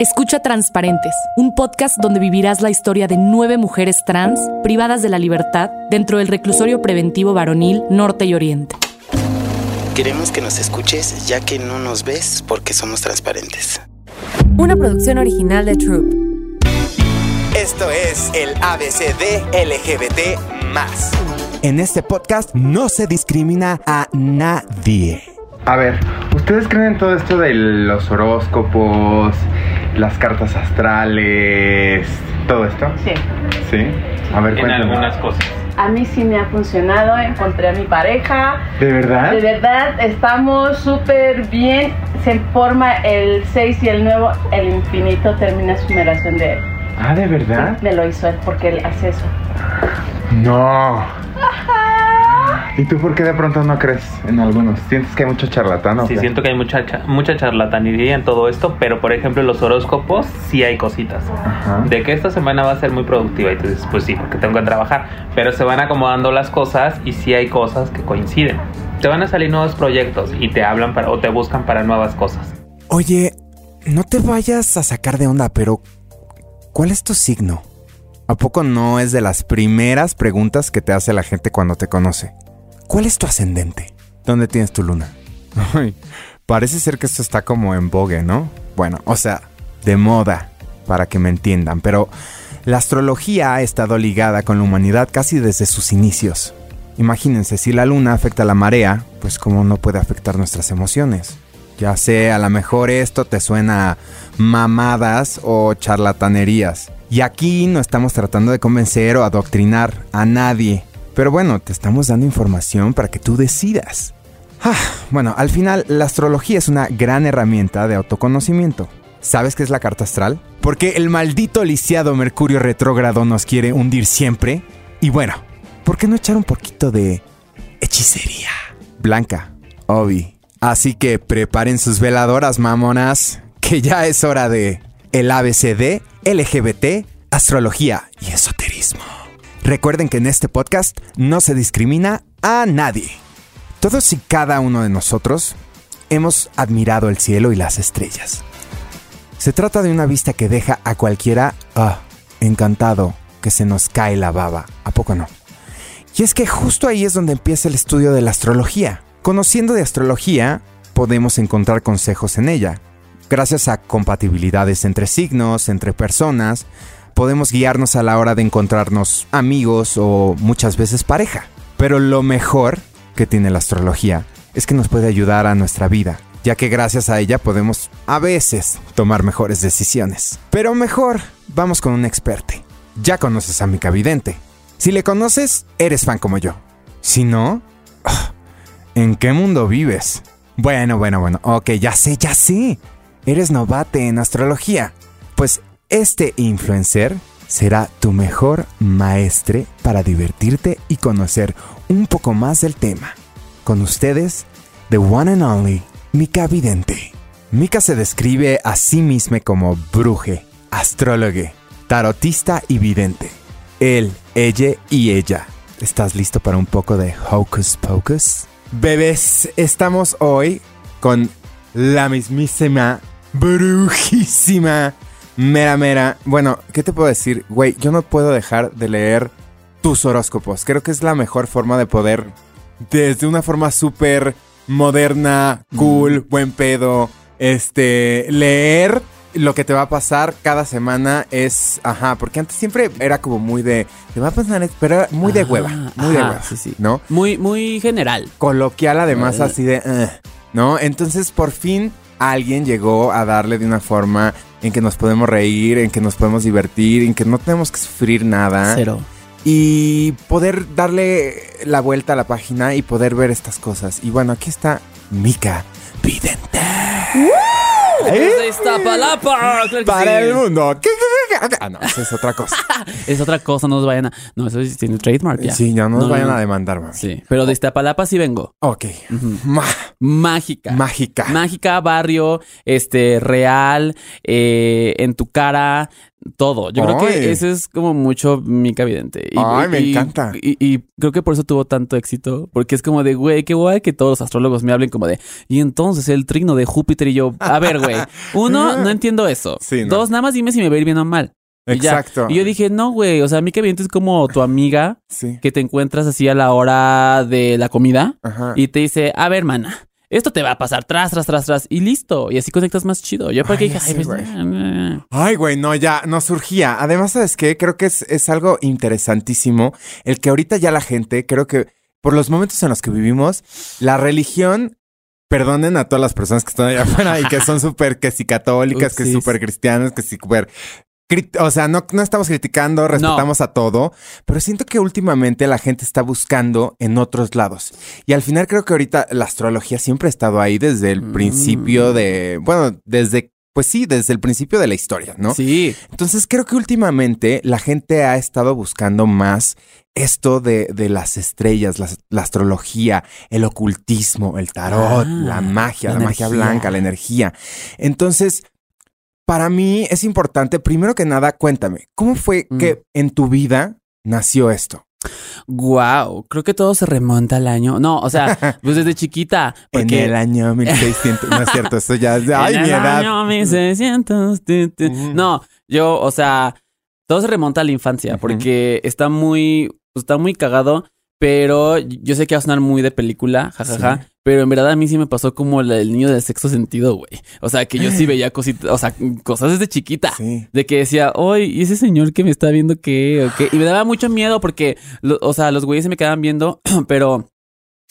Escucha Transparentes, un podcast donde vivirás la historia de nueve mujeres trans privadas de la libertad dentro del reclusorio preventivo varonil Norte y Oriente. Queremos que nos escuches ya que no nos ves porque somos transparentes. Una producción original de Troop. Esto es el ABCD LGBT. En este podcast no se discrimina a nadie. A ver, ¿ustedes creen en todo esto de los horóscopos, las cartas astrales, todo esto? Sí. ¿Sí? A ver, En algunas cosas. A mí sí me ha funcionado, encontré a mi pareja. ¿De verdad? De verdad, estamos súper bien. Se forma el 6 y el nuevo, el infinito termina su numeración de él. Ah, ¿de verdad? Me lo hizo él porque él hace eso. No. ¿Y tú por qué de pronto no crees en algunos? ¿Sientes que hay mucho charlatán o Sí, qué? siento que hay mucha, cha- mucha charlatanería en todo esto, pero por ejemplo en los horóscopos sí hay cositas. Ajá. De que esta semana va a ser muy productiva y tú dices, pues sí, porque tengo que trabajar, pero se van acomodando las cosas y sí hay cosas que coinciden. Te van a salir nuevos proyectos y te hablan para, o te buscan para nuevas cosas. Oye, no te vayas a sacar de onda, pero ¿cuál es tu signo? ¿A poco no es de las primeras preguntas que te hace la gente cuando te conoce? ¿Cuál es tu ascendente? ¿Dónde tienes tu luna? Ay, parece ser que esto está como en vogue, ¿no? Bueno, o sea, de moda, para que me entiendan, pero la astrología ha estado ligada con la humanidad casi desde sus inicios. Imagínense, si la luna afecta a la marea, pues cómo no puede afectar nuestras emociones. Ya sé, a lo mejor esto te suena a mamadas o charlatanerías. Y aquí no estamos tratando de convencer o adoctrinar a nadie. Pero bueno, te estamos dando información para que tú decidas. Ah, bueno, al final la astrología es una gran herramienta de autoconocimiento. ¿Sabes qué es la carta astral? Porque el maldito lisiado Mercurio retrógrado nos quiere hundir siempre. Y bueno, ¿por qué no echar un poquito de hechicería? Blanca, Obi. Así que preparen sus veladoras, mamonas, que ya es hora de el ABCD, LGBT, astrología y esoterismo. Recuerden que en este podcast no se discrimina a nadie. Todos y cada uno de nosotros hemos admirado el cielo y las estrellas. Se trata de una vista que deja a cualquiera ah, encantado, que se nos cae la baba. ¿A poco no? Y es que justo ahí es donde empieza el estudio de la astrología. Conociendo de astrología, podemos encontrar consejos en ella. Gracias a compatibilidades entre signos, entre personas, podemos guiarnos a la hora de encontrarnos amigos o muchas veces pareja. Pero lo mejor que tiene la astrología es que nos puede ayudar a nuestra vida, ya que gracias a ella podemos a veces tomar mejores decisiones. Pero mejor, vamos con un experto. Ya conoces a mi Vidente. Si le conoces, eres fan como yo. Si no, ah, ¿en qué mundo vives? Bueno, bueno, bueno, ok, ya sé, ya sé. Eres novate en astrología. Pues este influencer será tu mejor maestre para divertirte y conocer un poco más del tema. Con ustedes, the one and only Mika Vidente. Mika se describe a sí misma como bruje, astrólogue, tarotista y vidente. Él, ella y ella. ¿Estás listo para un poco de hocus pocus? Bebés, estamos hoy con la mismísima, brujísima, mera mera. Bueno, ¿qué te puedo decir? Güey, yo no puedo dejar de leer tus horóscopos. Creo que es la mejor forma de poder, desde una forma súper moderna, cool, buen pedo, este, leer lo que te va a pasar cada semana es, ajá, porque antes siempre era como muy de, te va a pasar, pero era muy de hueva, muy de hueva, sí, sí. ¿no? Muy, muy general. Coloquial además Eh. así de, "Ugh", ¿no? Entonces por fin alguien llegó a darle de una forma en que nos podemos reír, en que nos podemos divertir, en que no tenemos que sufrir nada Cero. y poder darle la vuelta a la página y poder ver estas cosas. Y bueno, aquí está Mika Vidente. Desde Iztapalapa, claro que Para sí. el mundo. Ah, no, esa es otra cosa. Es otra cosa, no nos vayan a. No, eso sí tiene trademark ya. Sí, ya no nos No, vayan a demandar, mami. Sí, pero de Iztapalapa sí vengo. Ok. Ma- Mágica. mágica. Mágica, barrio, este, real, eh, en tu cara, todo. Yo creo que ese es como mucho mi vidente. Y, Ay, me encanta. Y, y creo que por eso tuvo tanto éxito. Porque es como de, güey, qué guay que todos los astrólogos me hablen como de, y entonces el trino de Júpiter y yo, a ver, güey. Uno, no entiendo eso. Sí, no. Dos, nada más dime si me va a ir bien o mal. Y ya. Exacto. Y yo dije, no, güey, o sea, mi vidente es como tu amiga Sí. que te encuentras así a la hora de la comida Ajá. y te dice, a ver, mana, esto te va a pasar tras, tras, tras, tras, y listo. Y así conectas más chido. Yo porque dije, ay, pues, güey. nah, nah". Ay, güey, no, ya no surgía. Además, ¿sabes qué? Creo que es, es algo interesantísimo el que ahorita ya la gente, creo que por los momentos en los que vivimos, la religión, perdonen a todas las personas que están allá afuera y que son súper, que si católicas, que Upsis. súper cristianas, que si súper... O sea, no, no estamos criticando, respetamos a todo, pero siento que últimamente la gente está buscando en otros lados. Y al final creo que ahorita la astrología siempre ha estado ahí desde el Mm. principio de, bueno, desde, pues sí, desde el principio de la historia, ¿no? Sí. Entonces creo que últimamente la gente ha estado buscando más esto de, de las estrellas, las- la, astrología, el ocultismo, el tarot, Ah, la magia, la la, magia blanca, la energía. Entonces, para mí es importante, primero que nada, cuéntame, ¿cómo fue Mm. que en tu vida nació esto? Wow, creo que todo se remonta al año. No, o sea, pues desde chiquita. Porque En el año 1600, no es cierto, esto ya es de, ay, en mi el edad. año 1600, tu, tu. Ujú. No, yo, o sea, todo se remonta a la infancia porque está muy, pues, está muy cagado, pero yo sé que va a sonar muy de película, jajaja. Sí. Pero en verdad a mí sí me pasó como la- el niño del sexto sentido, güey. O sea, que yo sí veía cositas, o sea, cosas desde chiquita. Sí. De que decía, oye, ¿y ese señor que me está viendo qué? ¿O qué? Y me daba mucho miedo porque, lo- o sea, los güeyes se me quedaban viendo, pero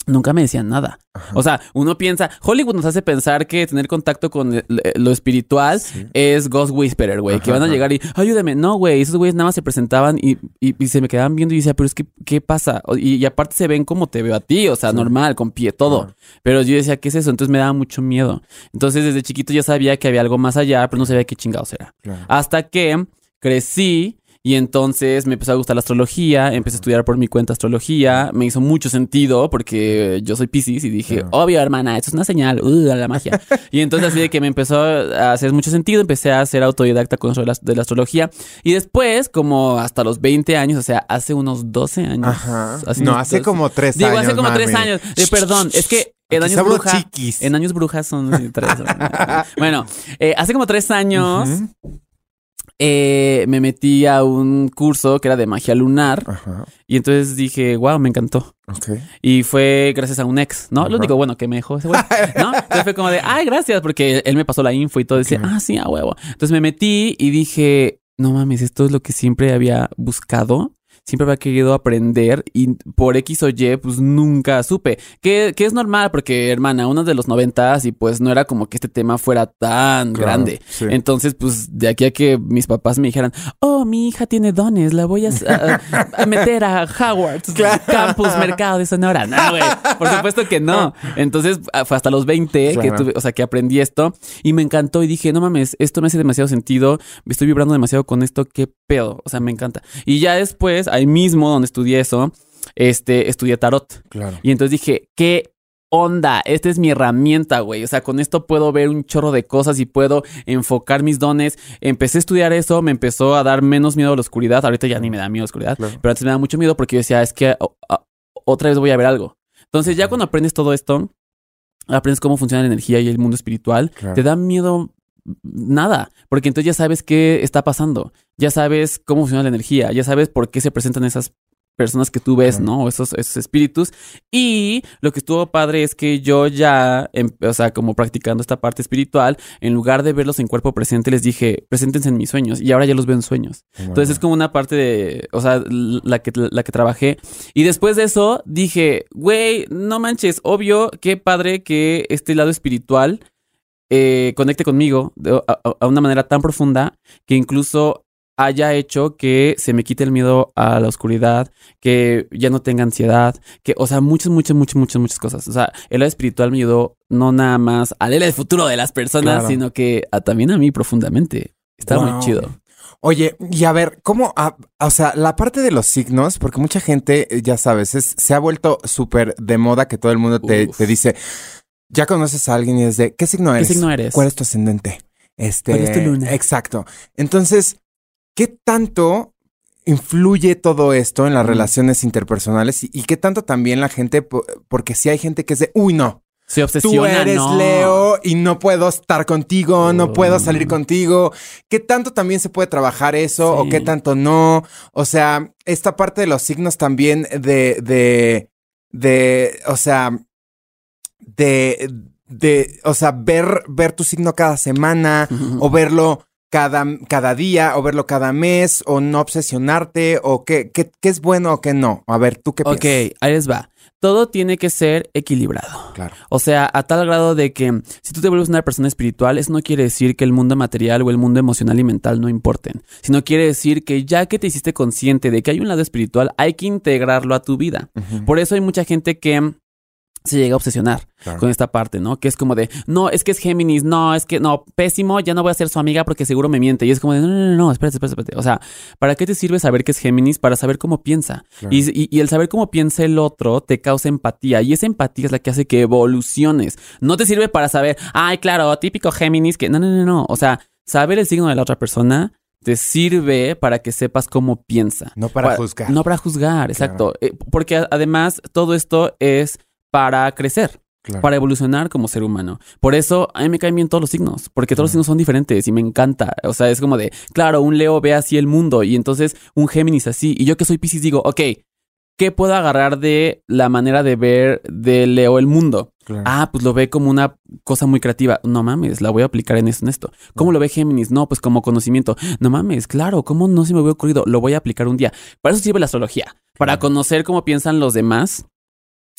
nunca me decían nada. O sea, uno piensa, Hollywood nos hace pensar que tener contacto con lo espiritual Sí. es Ghost Whisperer, güey, que van a ajá. llegar y, ayúdame. No, güey, esos güeyes nada más se presentaban y, y- y se me quedaban viendo y decía, pero es que, ¿qué pasa? Y, y aparte se ven como te veo a ti, o sea, normal, con pie, todo. Pero yo decía, ¿qué es eso? Entonces me daba mucho miedo. Entonces desde chiquito ya sabía que había algo más allá, pero no sabía qué chingados era. Claro. Hasta que crecí y entonces me empezó a gustar la astrología, empecé a estudiar por mi cuenta astrología, me hizo mucho sentido porque yo soy Pisces y dije, Claro. obvio hermana, esto es una señal, uh, a la magia. y entonces así de que me empezó a hacer mucho sentido, empecé a ser autodidacta con eso de la, de la astrología y después, como hasta los 20 años, o sea, hace unos 12 años. Ajá. hace No, hace 12 como tres Digo, años. hace como tres mami. años. Eh, perdón, es que en años bruja. En años brujas son tres. bueno, eh, hace como tres años. Eh, me metí a un curso que era de magia lunar Ajá. y entonces dije, wow, me encantó. Y fue gracias a un ex, ¿no? Ajá. Lo único bueno que me dejó ese güey, ¿no? Entonces fue como de, ay, gracias, porque él me pasó la info y todo. Dice, Ok. ah, sí, a huevo. Entonces me metí y dije, no mames, esto es lo que siempre había buscado. Siempre había querido aprender y por X o Y, pues nunca supe. Que, que es normal porque, hermana, uno de los noventas y pues no era como que este tema fuera tan Claro, grande. sí. Entonces, pues de aquí a que mis papás me dijeran, oh, mi hija tiene dones, la voy a, a- a meter a Howard, Campus Mercado de Sonora. No, güey, por supuesto que no. Entonces, fue hasta los 20 que tuve, o sea, que aprendí esto y me encantó y dije, no mames, esto me hace demasiado sentido, estoy vibrando demasiado con esto, qué pedo, o sea, me encanta. Y ya después, ahí mismo donde estudié eso, este, estudié tarot. Claro. Y entonces dije, ¿qué onda? Esta es mi herramienta, güey. O sea, con esto puedo ver un chorro de cosas y puedo enfocar mis dones. Empecé a estudiar eso, me empezó a dar menos miedo a la oscuridad. Ahorita ya ni me da miedo a la oscuridad, Claro. pero antes me da mucho miedo porque yo decía, es que otra vez voy a ver algo. Entonces, ya cuando aprendes todo esto, aprendes cómo funciona la energía y el mundo espiritual, Claro. te da miedo nada, porque entonces ya sabes qué está pasando, ya sabes cómo funciona la energía, ya sabes por qué se presentan esas personas que tú ves. ¿no? Esos, esos espíritus. Y lo que estuvo padre es que yo ya, em- o sea, como practicando esta parte espiritual, en lugar de verlos en cuerpo presente, les dije, preséntense en mis sueños. Y ahora ya los veo en sueños. Entonces es como una parte de, o sea, la que, la que trabajé. Y después de eso dije, güey, no manches, obvio, qué padre que este lado espiritual eh, conecte conmigo de- a, una manera tan profunda que incluso haya hecho que se me quite el miedo a la oscuridad, que ya no tenga ansiedad, que, o sea, muchas, muchas, muchas, muchas, muchas cosas. O sea, el lado espiritual me ayudó no nada más a leer el futuro de las personas, Claro. sino que a- también a mí profundamente. Está Wow. muy chido. Oye, y a ver, ¿cómo? o sea, la parte de los signos, porque mucha gente, ya sabes, es- se ha vuelto súper de moda que todo el mundo te, Uf. te dice, ya conoces a alguien y es de, ¿qué signo ¿Qué eres? signo eres? ¿Cuál es tu ascendente? Este, ¿Cuál es tu luna? Exacto. Entonces, ¿qué tanto influye todo esto en las relaciones interpersonales y, y qué tanto también la gente, po- porque si hay gente que es de, uy, no, Se tú obsesiona, eres ¿no? Leo y no puedo estar contigo, no puedo salir contigo. ¿Qué tanto también se puede trabajar eso o Sí. qué tanto no? O sea, esta parte de los signos también de, de, de, o sea, de, de, o sea, ver, ver tu signo cada semana o verlo cada, cada día o verlo cada mes o no obsesionarte o qué, qué, qué es bueno o qué no. A ver, ¿tú qué Ok, piensas? ahí les va. Todo tiene que ser equilibrado. Claro. O sea, a tal grado de que si tú te vuelves una persona espiritual, eso no quiere decir que el mundo material o el mundo emocional y mental no importen, sino quiere decir que ya que te hiciste consciente de que hay un lado espiritual, hay que integrarlo a tu vida. Por eso hay mucha gente que se llega a obsesionar Claro. con esta parte, ¿no? Que es como de, no, es que es Géminis, no, es que no, pésimo, ya no voy a ser su amiga porque seguro me miente. Y es como de, no, no, no, no, espérate, espérate, espérate. O sea, ¿para qué te sirve saber que es Géminis? Para saber cómo piensa. Claro. Y, y- y el saber cómo piensa el otro te causa empatía. Y esa empatía es la que hace que evoluciones. No te sirve para saber, ay, claro, típico Géminis, que no, no, no, no. O sea, saber el signo de la otra persona te sirve para que sepas cómo piensa. No para juzgar. No para juzgar, exacto. Eh, porque además todo esto es para crecer. Claro. Para evolucionar como ser humano. Por eso a mí me caen bien todos los signos, porque todos los signos son diferentes y me encanta. O sea, es como de, claro, un Leo ve así el mundo y entonces un Géminis así. Y yo que soy Pisces digo, ok, ¿qué puedo agarrar de la manera de ver de Leo el mundo? Claro. Ah, pues lo ve como una cosa muy creativa. No mames, la voy a aplicar en esto, en esto. ¿Cómo lo ve Géminis? No, pues como conocimiento. No mames, claro, ¿cómo no se me había ocurrido? Lo voy a aplicar un día. Para eso sirve la astrología, para conocer cómo piensan los demás,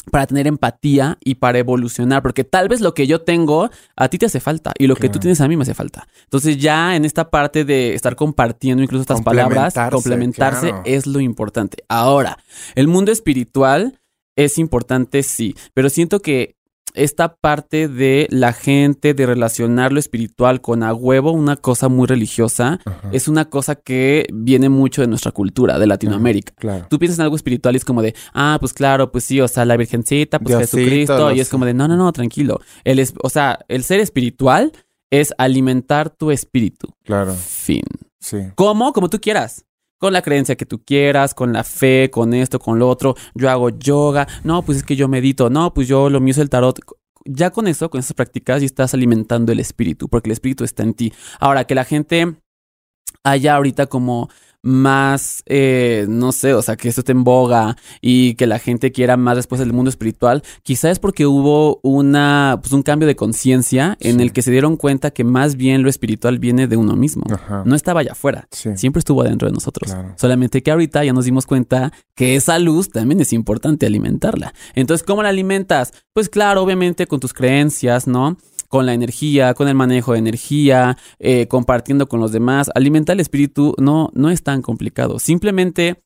para tener empatía y para evolucionar, porque tal vez lo que yo tengo a ti te hace falta y lo que tú tienes a mí me hace falta. Entonces ya en esta parte de estar compartiendo incluso estas palabras, Complementarse, complementarse claro. es lo importante. Ahora, el mundo espiritual es importante, sí, pero siento que esta parte de la gente, de relacionar lo espiritual con a huevo, una cosa muy religiosa, es una cosa que viene mucho de nuestra cultura, de Latinoamérica. Claro. Tú piensas en algo espiritual y es como de, ah, pues claro, pues sí, o sea, la Virgencita, pues Diosito, Jesucristo, y es como de, no, no, no, tranquilo. El es, o sea, el ser espiritual es alimentar tu espíritu. Claro. Fin. Sí. ¿Cómo? Como tú quieras. Con la creencia que tú quieras, con la fe, con esto, con lo otro. Yo hago yoga. No, pues es que yo medito. No, pues yo lo mío es el tarot. Ya con eso, con esas prácticas, ya estás alimentando el espíritu, porque el espíritu está en ti. Ahora, que la gente haya ahorita como más, eh, no sé, o sea, que esto esté en boga y que la gente quiera más después del mundo espiritual, quizás es porque hubo una, pues un cambio de conciencia en Sí. el que se dieron cuenta que más bien lo espiritual viene de uno mismo. Ajá. No estaba allá afuera. Sí. Siempre estuvo adentro de nosotros. Claro. Solamente que ahorita ya nos dimos cuenta que esa luz también es importante alimentarla. Entonces, ¿cómo la alimentas? Pues claro, obviamente con tus creencias, ¿no? Con la energía, con el manejo de energía, eh, compartiendo con los demás. Alimentar el espíritu no, no es tan complicado. Simplemente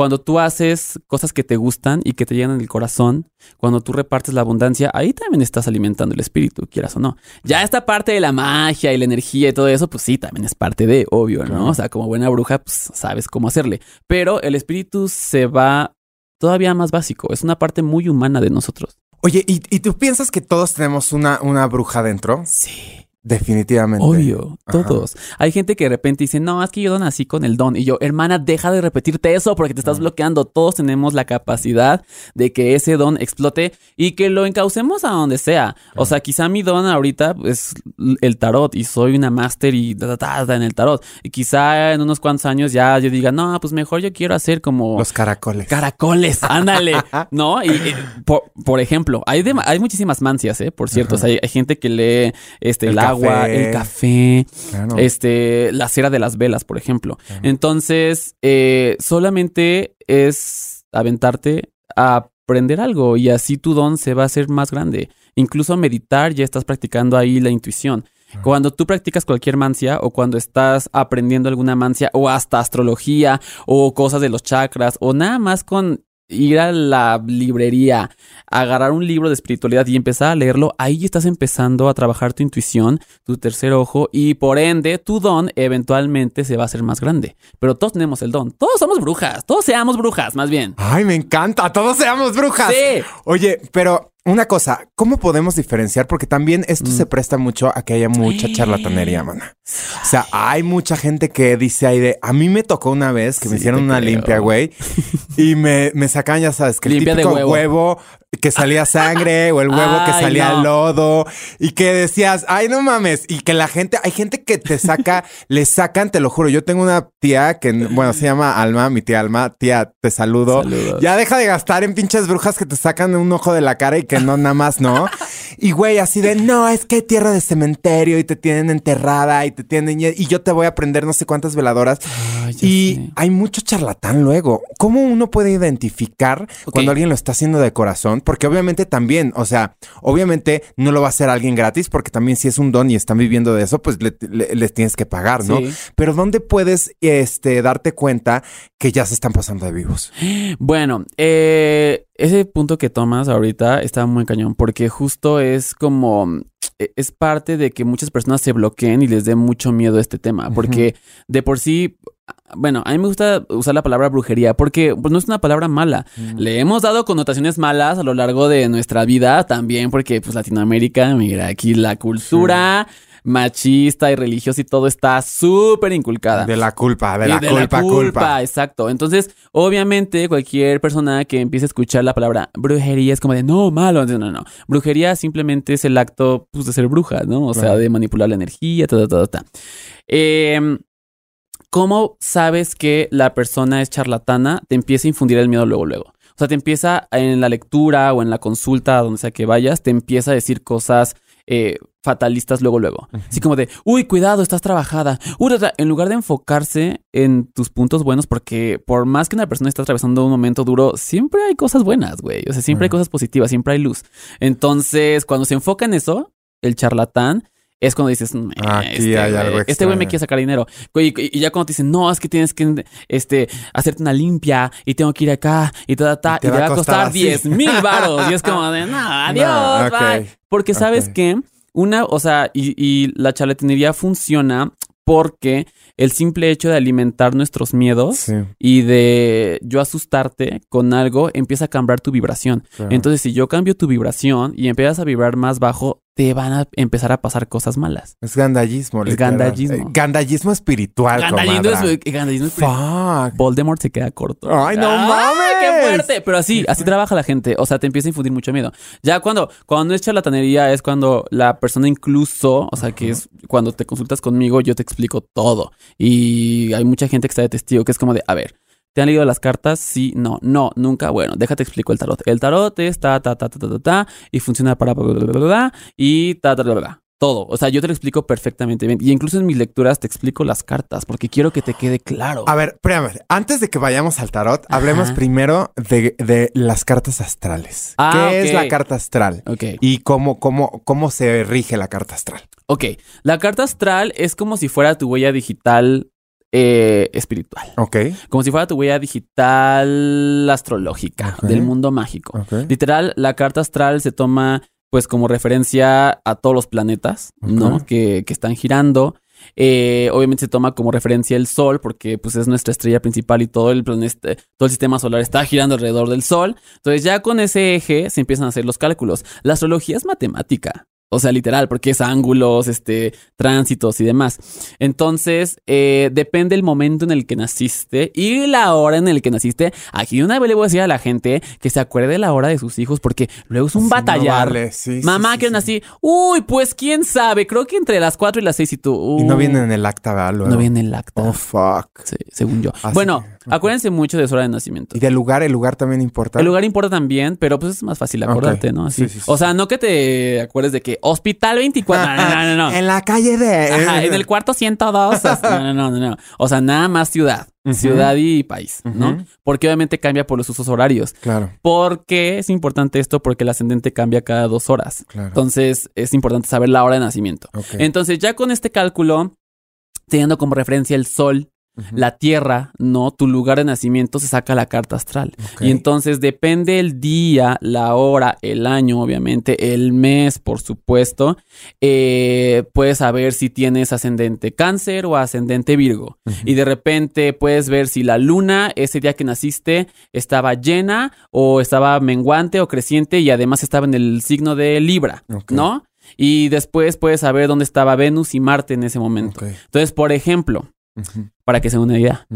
cuando tú haces cosas que te gustan y que te llenan el corazón, cuando tú repartes la abundancia, ahí también estás alimentando el espíritu, quieras o no. Ya esta parte de la magia y la energía y todo eso, pues sí, también es parte de, obvio. ¿no? O sea, como buena bruja, pues sabes cómo hacerle. Pero el espíritu se va todavía más básico, es una parte muy humana de nosotros. Oye, ¿y, y tú piensas que todos tenemos una, una bruja dentro? Sí. Definitivamente. Obvio, Ajá. todos. Hay gente que de repente dice, no, es que yo nací con el don. Y yo, hermana, deja de repetirte eso porque te estás bloqueando. Todos tenemos la capacidad de que ese don explote y que lo encaucemos a donde sea. O sea, quizá mi don ahorita es el tarot y soy una máster y ta, en el tarot. Y quizá en unos cuantos años ya yo diga, no, pues mejor yo quiero hacer como... Los caracoles. Caracoles, ándale, ¿no? Y, y, por, por ejemplo, hay, hay muchísimas mancias, ¿eh? Por cierto, o sea, hay, hay gente que lee este, el, agua, café. el café, Claro. este, la cera de las velas, por ejemplo. Entonces, eh, solamente es aventarte a aprender algo y así tu don se va a hacer más grande. Incluso meditar ya estás practicando ahí la intuición. Cuando tú practicas cualquier mancia o cuando estás aprendiendo alguna mancia o hasta astrología o cosas de los chakras o nada más con ir a la librería, agarrar un libro de espiritualidad y empezar a leerlo, ahí estás empezando a trabajar tu intuición, tu tercer ojo y por ende tu don eventualmente se va a hacer más grande. Pero todos tenemos el don, todos somos brujas, todos seamos brujas más bien. Ay, me encanta. Todos seamos brujas. Sí. Oye, pero una cosa, ¿cómo podemos diferenciar? Porque también esto Mm. se presta mucho a que haya mucha charlatanería, mana. O sea, hay mucha gente que dice ahí de, a mí me tocó una vez que me hicieron una creo. limpia, güey, y me, me sacan, ya sabes, que el Limpia de huevo. Que salía sangre o el huevo que salía no. lodo y que decías, ay, no mames, y que la gente, hay gente que te saca, le sacan, te lo juro, yo tengo una tía que, bueno, se llama Alma, mi tía Alma, tía, te saludo. Saludos. Ya deja de gastar en pinches brujas que te sacan un ojo de la cara y que no, nada más, ¿no? Y güey, así de, no, es que hay tierra de cementerio y te tienen enterrada y te tienen, y yo te voy a prender no sé cuántas veladoras. Ay, Y sé. hay mucho charlatán luego. ¿Cómo uno puede identificar cuando alguien lo está haciendo de corazón? Porque obviamente también, o sea, obviamente no lo va a hacer alguien gratis porque también si es un don y están viviendo de eso, pues le- le- les tienes que pagar, ¿no? Sí. Pero ¿dónde puedes este, darte cuenta que ya se están pasando de vivos? Bueno, eh, ese punto que tomas ahorita está muy cañón porque justo es como eh, es parte de que muchas personas se bloqueen y les dé mucho miedo este tema porque de por sí bueno, a mí me gusta usar la palabra brujería porque pues, no es una palabra mala. Le hemos dado connotaciones malas a lo largo de nuestra vida también porque pues Latinoamérica, mira, aquí la cultura machista y religiosa y todo está súper inculcada. De la culpa, de Y la culpa, culpa. Exacto. Entonces, obviamente, cualquier persona que empiece a escuchar la palabra brujería es como de no, malo. No, no, no. Brujería simplemente es el acto pues, de ser bruja, ¿no? O sea, de manipular la energía, ta, ta, ta, ta. Eh, ¿Cómo sabes que la persona es charlatana? Te empieza a infundir el miedo luego, luego. O sea, te empieza en la lectura o en la consulta, donde sea que vayas, te empieza a decir cosas eh, fatalistas luego, luego. Así como de, uy, cuidado, estás trabajada. Uy, en lugar de enfocarse en tus puntos buenos, porque por más que una persona esté atravesando un momento duro, siempre hay cosas buenas, güey. O sea, siempre hay cosas positivas, siempre hay luz. Entonces, cuando se enfoca en eso, el charlatán es cuando dices, "Mm, Aquí este hay güey- algo este güey me extraño". quiere sacar dinero. Y, y ya cuando te dicen, no, es que tienes que este, hacerte una limpia y tengo que ir acá y ta, ta, ta, y te, va a costar así. 10 mil baros. Y es como de, no, adiós, No, bye". Porque sabes que una, o sea, y, y la charlatanería funciona porque el simple hecho de alimentar nuestros miedos Sí, y de yo asustarte con algo empieza a cambiar tu vibración. claro. Entonces, si yo cambio tu vibración y empiezas a vibrar más bajo, te van a empezar a pasar cosas malas. es gandallismo. Es gandallismo. Eh, gandallismo espiritual, Gandallismo es, gandallismo es- Fuck. Voldemort se queda corto. Ay, no mames. ¡Qué fuerte! Pero así, así trabaja la gente. O sea, te empieza a infundir mucho miedo. Ya cuando, cuando es charlatanería, es cuando la persona incluso, o sea, que es cuando te consultas conmigo, yo te explico todo. Y hay mucha gente que está de testigo, que es como de, a ver, ¿te han leído las cartas? Sí, no, no, nunca. Bueno, déjate explico el tarot. El tarot es ta, ta, ta, ta, ta, ta, ta, y funciona para bla, bla, bla, bla, y ta, ta, bla, bla. Todo. O sea, yo te lo explico perfectamente bien. Y incluso en mis lecturas te explico las cartas, porque quiero que te quede claro. A ver, espérame. Antes de que vayamos al tarot, Ajá. hablemos primero de, de las cartas astrales. Ah, ¿Qué es la carta astral? Ok. Y cómo, cómo, cómo se rige la carta astral. Ok, la carta astral es como si fuera tu huella digital eh, espiritual, Ok. como si fuera tu huella digital astrológica del mundo mágico. Literal, la carta astral se toma pues como referencia a todos los planetas, ¿no? Que, que están girando. Eh, obviamente se toma como referencia el Sol, porque pues es nuestra estrella principal y todo el planeta, todo el sistema solar está girando alrededor del Sol. Entonces ya con ese eje se empiezan a hacer los cálculos. La astrología es matemática. O sea, literal, porque es ángulos, este, tránsitos y demás. Entonces, eh, depende el momento en el que naciste y la hora en el que naciste. Aquí de una vez le voy a decir a la gente que se acuerde de la hora de sus hijos, porque luego es un Sí, no batallar. vale. Sí, sí, Mamá, sí, que nací. Uy, pues quién sabe. Creo que entre las 4 y las 6 y tú. Y no viene en el acta, ¿verdad? Luego. No viene el acta. Oh, fuck. Según yo. Así bueno, que- acuérdense mucho de su hora de nacimiento. Y del lugar, el lugar también importa. El lugar importa también, pero pues es más fácil acordarte, ¿no? Así. Sí, sí, sí. O sea, no que te acuerdes de que Hospital 24. No, no, no, no. En la calle de. Ajá, en el cuarto 102. o sea, No, no, no, no. O sea, nada más ciudad. Ciudad y país, ¿no? Porque obviamente cambia por los usos horarios. Claro, ¿Por qué es importante esto? Porque el ascendente cambia cada dos horas. claro. Entonces es importante saber la hora de nacimiento. Ok. Entonces ya con este cálculo, teniendo como referencia el sol, la tierra, ¿no? Tu lugar de nacimiento se saca la carta astral. Y entonces depende el día, la hora, el año, obviamente, el mes, por supuesto. eh, puedes saber si tienes ascendente cáncer o ascendente virgo. Y de repente puedes ver si la luna, ese día que naciste, estaba llena o estaba menguante o creciente y además estaba en el signo de Libra. ¿no? Y después puedes saber dónde estaba Venus y Marte en ese momento. Entonces, por ejemplo, Para que se den una idea.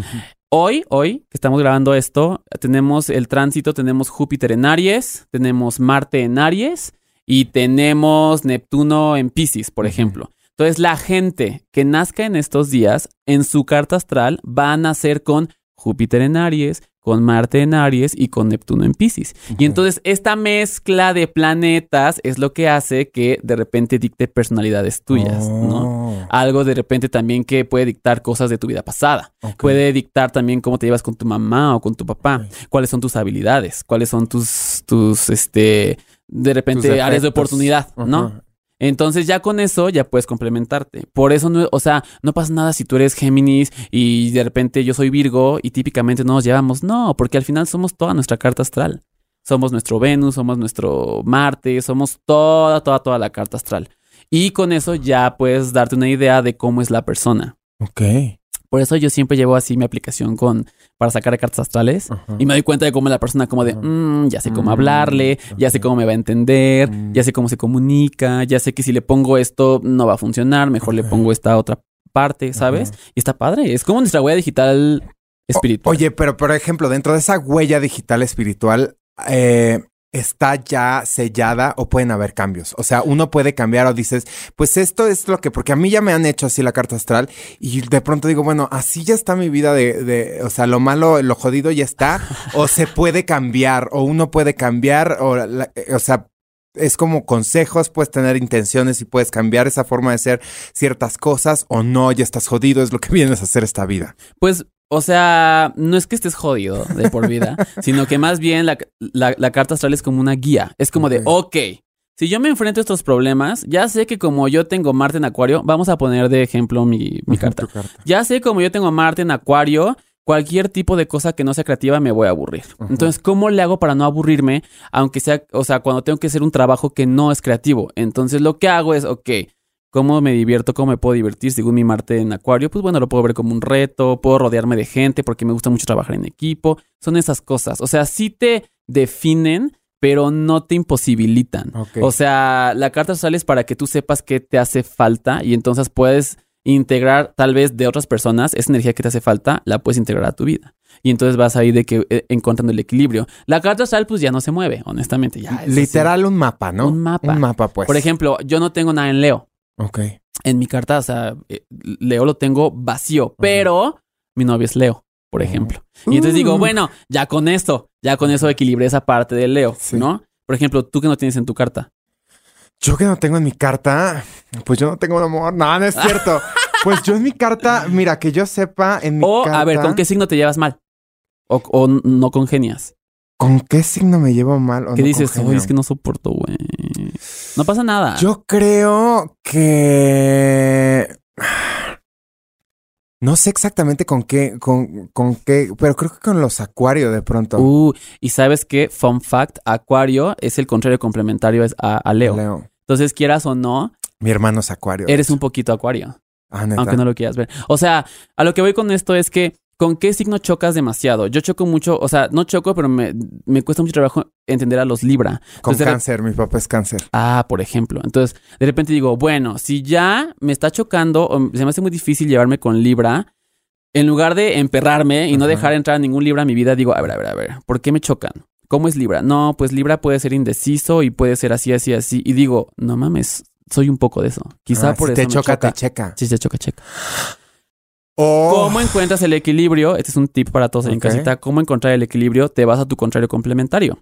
Hoy, hoy que estamos grabando esto, tenemos el tránsito, tenemos Júpiter en Aries, tenemos Marte en Aries y tenemos Neptuno en Pisces, por ejemplo. Entonces, la gente que nazca en estos días, en su carta astral, va a nacer con Júpiter en Aries, con Marte en Aries y con Neptuno en Pisces. Y entonces, esta mezcla de planetas es lo que hace que de repente dicte personalidades tuyas, ¿no? Oh, Algo de repente también que puede dictar cosas de tu vida pasada. Puede dictar también cómo te llevas con tu mamá o con tu papá. Cuáles son tus habilidades. Cuáles son tus, tus, este, de repente áreas de oportunidad, ¿no? Entonces ya con eso ya puedes complementarte. Por eso, no, o sea, no pasa nada si tú eres Géminis y de repente yo soy Virgo y típicamente no nos llevamos. No, porque al final somos toda nuestra carta astral. Somos nuestro Venus, somos nuestro Marte, somos toda, toda, toda la carta astral. Y con eso ya puedes darte una idea de cómo es la persona. Ok. Por eso yo siempre llevo así mi aplicación con para sacar cartas astrales Ajá. y me doy cuenta de cómo la persona como de. "Mm, ya sé cómo Mm, hablarle, ya sé cómo me va a entender, Mm. ya sé cómo se comunica, ya sé que si le pongo esto no va a funcionar, mejor le pongo esta otra parte, ¿sabes? Y está padre, es como nuestra huella digital espiritual. Oye, pero por ejemplo, dentro de esa huella digital espiritual, eh, ¿está ya sellada o pueden haber cambios? O sea, uno puede cambiar o dices, pues esto es lo que, porque a mí ya me han hecho así la carta astral y de pronto digo, bueno, así ya está mi vida de, de o sea, lo malo, lo jodido ya está, o se puede cambiar, o uno puede cambiar, o, la- o sea, es como consejos, puedes tener intenciones y puedes cambiar esa forma de ser ciertas cosas o no, ya estás jodido, es lo que vienes a hacer esta vida. Pues, o sea, no es que estés jodido de por vida, sino que más bien la, la- la carta astral es como una guía. Es como de, ok, si yo me enfrento a estos problemas, ya sé que como yo tengo Marte en Acuario, vamos a poner de ejemplo mi, mi carta. Ya sé como yo tengo Marte en Acuario, cualquier tipo de cosa que no sea creativa me voy a aburrir. Entonces, ¿cómo le hago para no aburrirme? Aunque sea, o sea, cuando tengo que hacer un trabajo que no es creativo. Entonces, lo que hago es, ok, ¿cómo me divierto? ¿Cómo me puedo divertir según mi Marte en Acuario? Pues bueno, lo puedo ver como un reto, puedo rodearme de gente porque me gusta mucho trabajar en equipo. Son esas cosas. O sea, sí te definen, pero no te imposibilitan. O sea, la carta astral es para que tú sepas qué te hace falta y entonces puedes integrar tal vez de otras personas esa energía que te hace falta, la puedes integrar a tu vida. Y entonces vas ahí de que eh, encontrando el equilibrio. La carta astral pues ya no se mueve, honestamente. Ya, así. Literal un mapa, ¿no? Un mapa. Un mapa, pues. Por ejemplo, yo no tengo nada en Leo. Ok. En mi carta, o sea, eh, Leo lo tengo vacío, pero mi novio es Leo, por ejemplo. Y entonces digo, Uh. bueno, ya con esto, ya con eso equilibré esa parte de Leo, Sí. ¿no? Por ejemplo, tú que no tienes en tu carta. Yo que no tengo en mi carta, pues yo no tengo un amor. No, no es cierto. pues yo en mi carta, mira, que yo sepa, en mi O, carta. a ver, ¿con qué signo te llevas mal? O, o no congenias. ¿Con qué signo me llevo mal? o ¿Qué no dices? Oye, es que no soporto, güey. No pasa nada. Yo creo que. No sé exactamente con qué, con, con qué, pero creo que con los acuarios de pronto. Uh, y sabes qué? Fun fact, Acuario es el contrario complementario a, a Leo. Leo. Entonces, quieras o no, Mi hermano es acuario. eres un poquito Acuario. Ah, neta. Aunque no lo quieras ver. O sea, a lo que voy con esto es que ¿con qué signo chocas demasiado? Yo choco mucho, o sea, no choco, pero me, me cuesta mucho trabajo entender a los Libra. Con Entonces, cáncer, mi papá es cáncer. Ah, por ejemplo. Entonces, de repente digo, bueno, si ya me está chocando o se me hace muy difícil llevarme con Libra, en lugar de emperrarme y no dejar entrar ningún Libra a mi vida, digo, a ver, a ver, a ver, ¿por qué me chocan? ¿Cómo es Libra? No, pues Libra puede ser indeciso y puede ser así, así, así. Y digo, no mames, soy un poco de eso. Quizá Ah, por si eso te me choca, choca. te checa. Sí, se choca, checa. ¿Cómo encuentras el equilibrio? Este es un tip para todos en casita. ¿Cómo encontrar el equilibrio? Te vas a tu contrario complementario.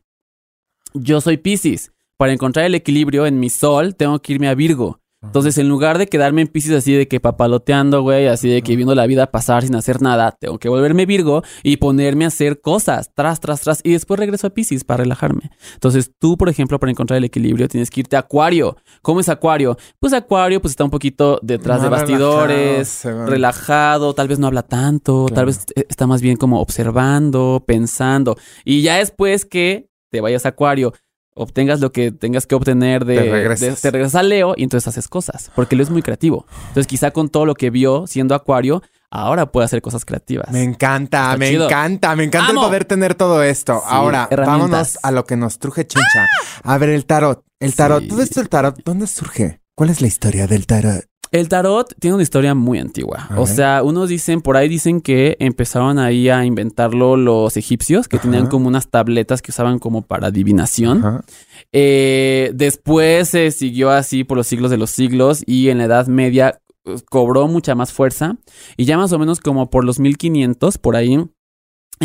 Yo soy Pisces. Para encontrar el equilibrio en mi sol, tengo que irme a Virgo. Entonces, en lugar de quedarme en Pisces así de que papaloteando, güey, así de que viendo la vida pasar sin hacer nada, tengo que volverme Virgo y ponerme a hacer cosas, tras, tras, tras, y después regreso a Pisces para relajarme. Entonces, tú, por ejemplo, para encontrar el equilibrio, tienes que irte a Acuario. ¿Cómo es Acuario? Pues Acuario, pues está un poquito detrás de bastidores, relajado, tal vez no habla tanto, Claro. tal vez eh, está más bien como observando, pensando. Y ya después que te vayas a Acuario, obtengas lo que tengas que obtener de, Te de- te regresas a Leo y entonces haces cosas, porque Leo es muy creativo. Entonces quizá con todo lo que vio siendo Acuario, ahora puede hacer cosas creativas. Me encanta, Está me chido. encanta, me encanta el poder tener todo esto. Sí, Ahora, vámonos a lo que nos truje chincha. A ver, el tarot. El tarot, Sí. todo esto del tarot, ¿dónde surge? ¿Cuál es la historia del tarot? El tarot tiene una historia muy antigua. O sea, unos dicen, por ahí dicen que empezaron ahí a inventarlo los egipcios, que Ajá. tenían como unas tabletas que usaban como para adivinación. Eh, después se siguió así por los siglos de los siglos y en la Edad Media eh, cobró mucha más fuerza y ya más o menos como por los 1500 por ahí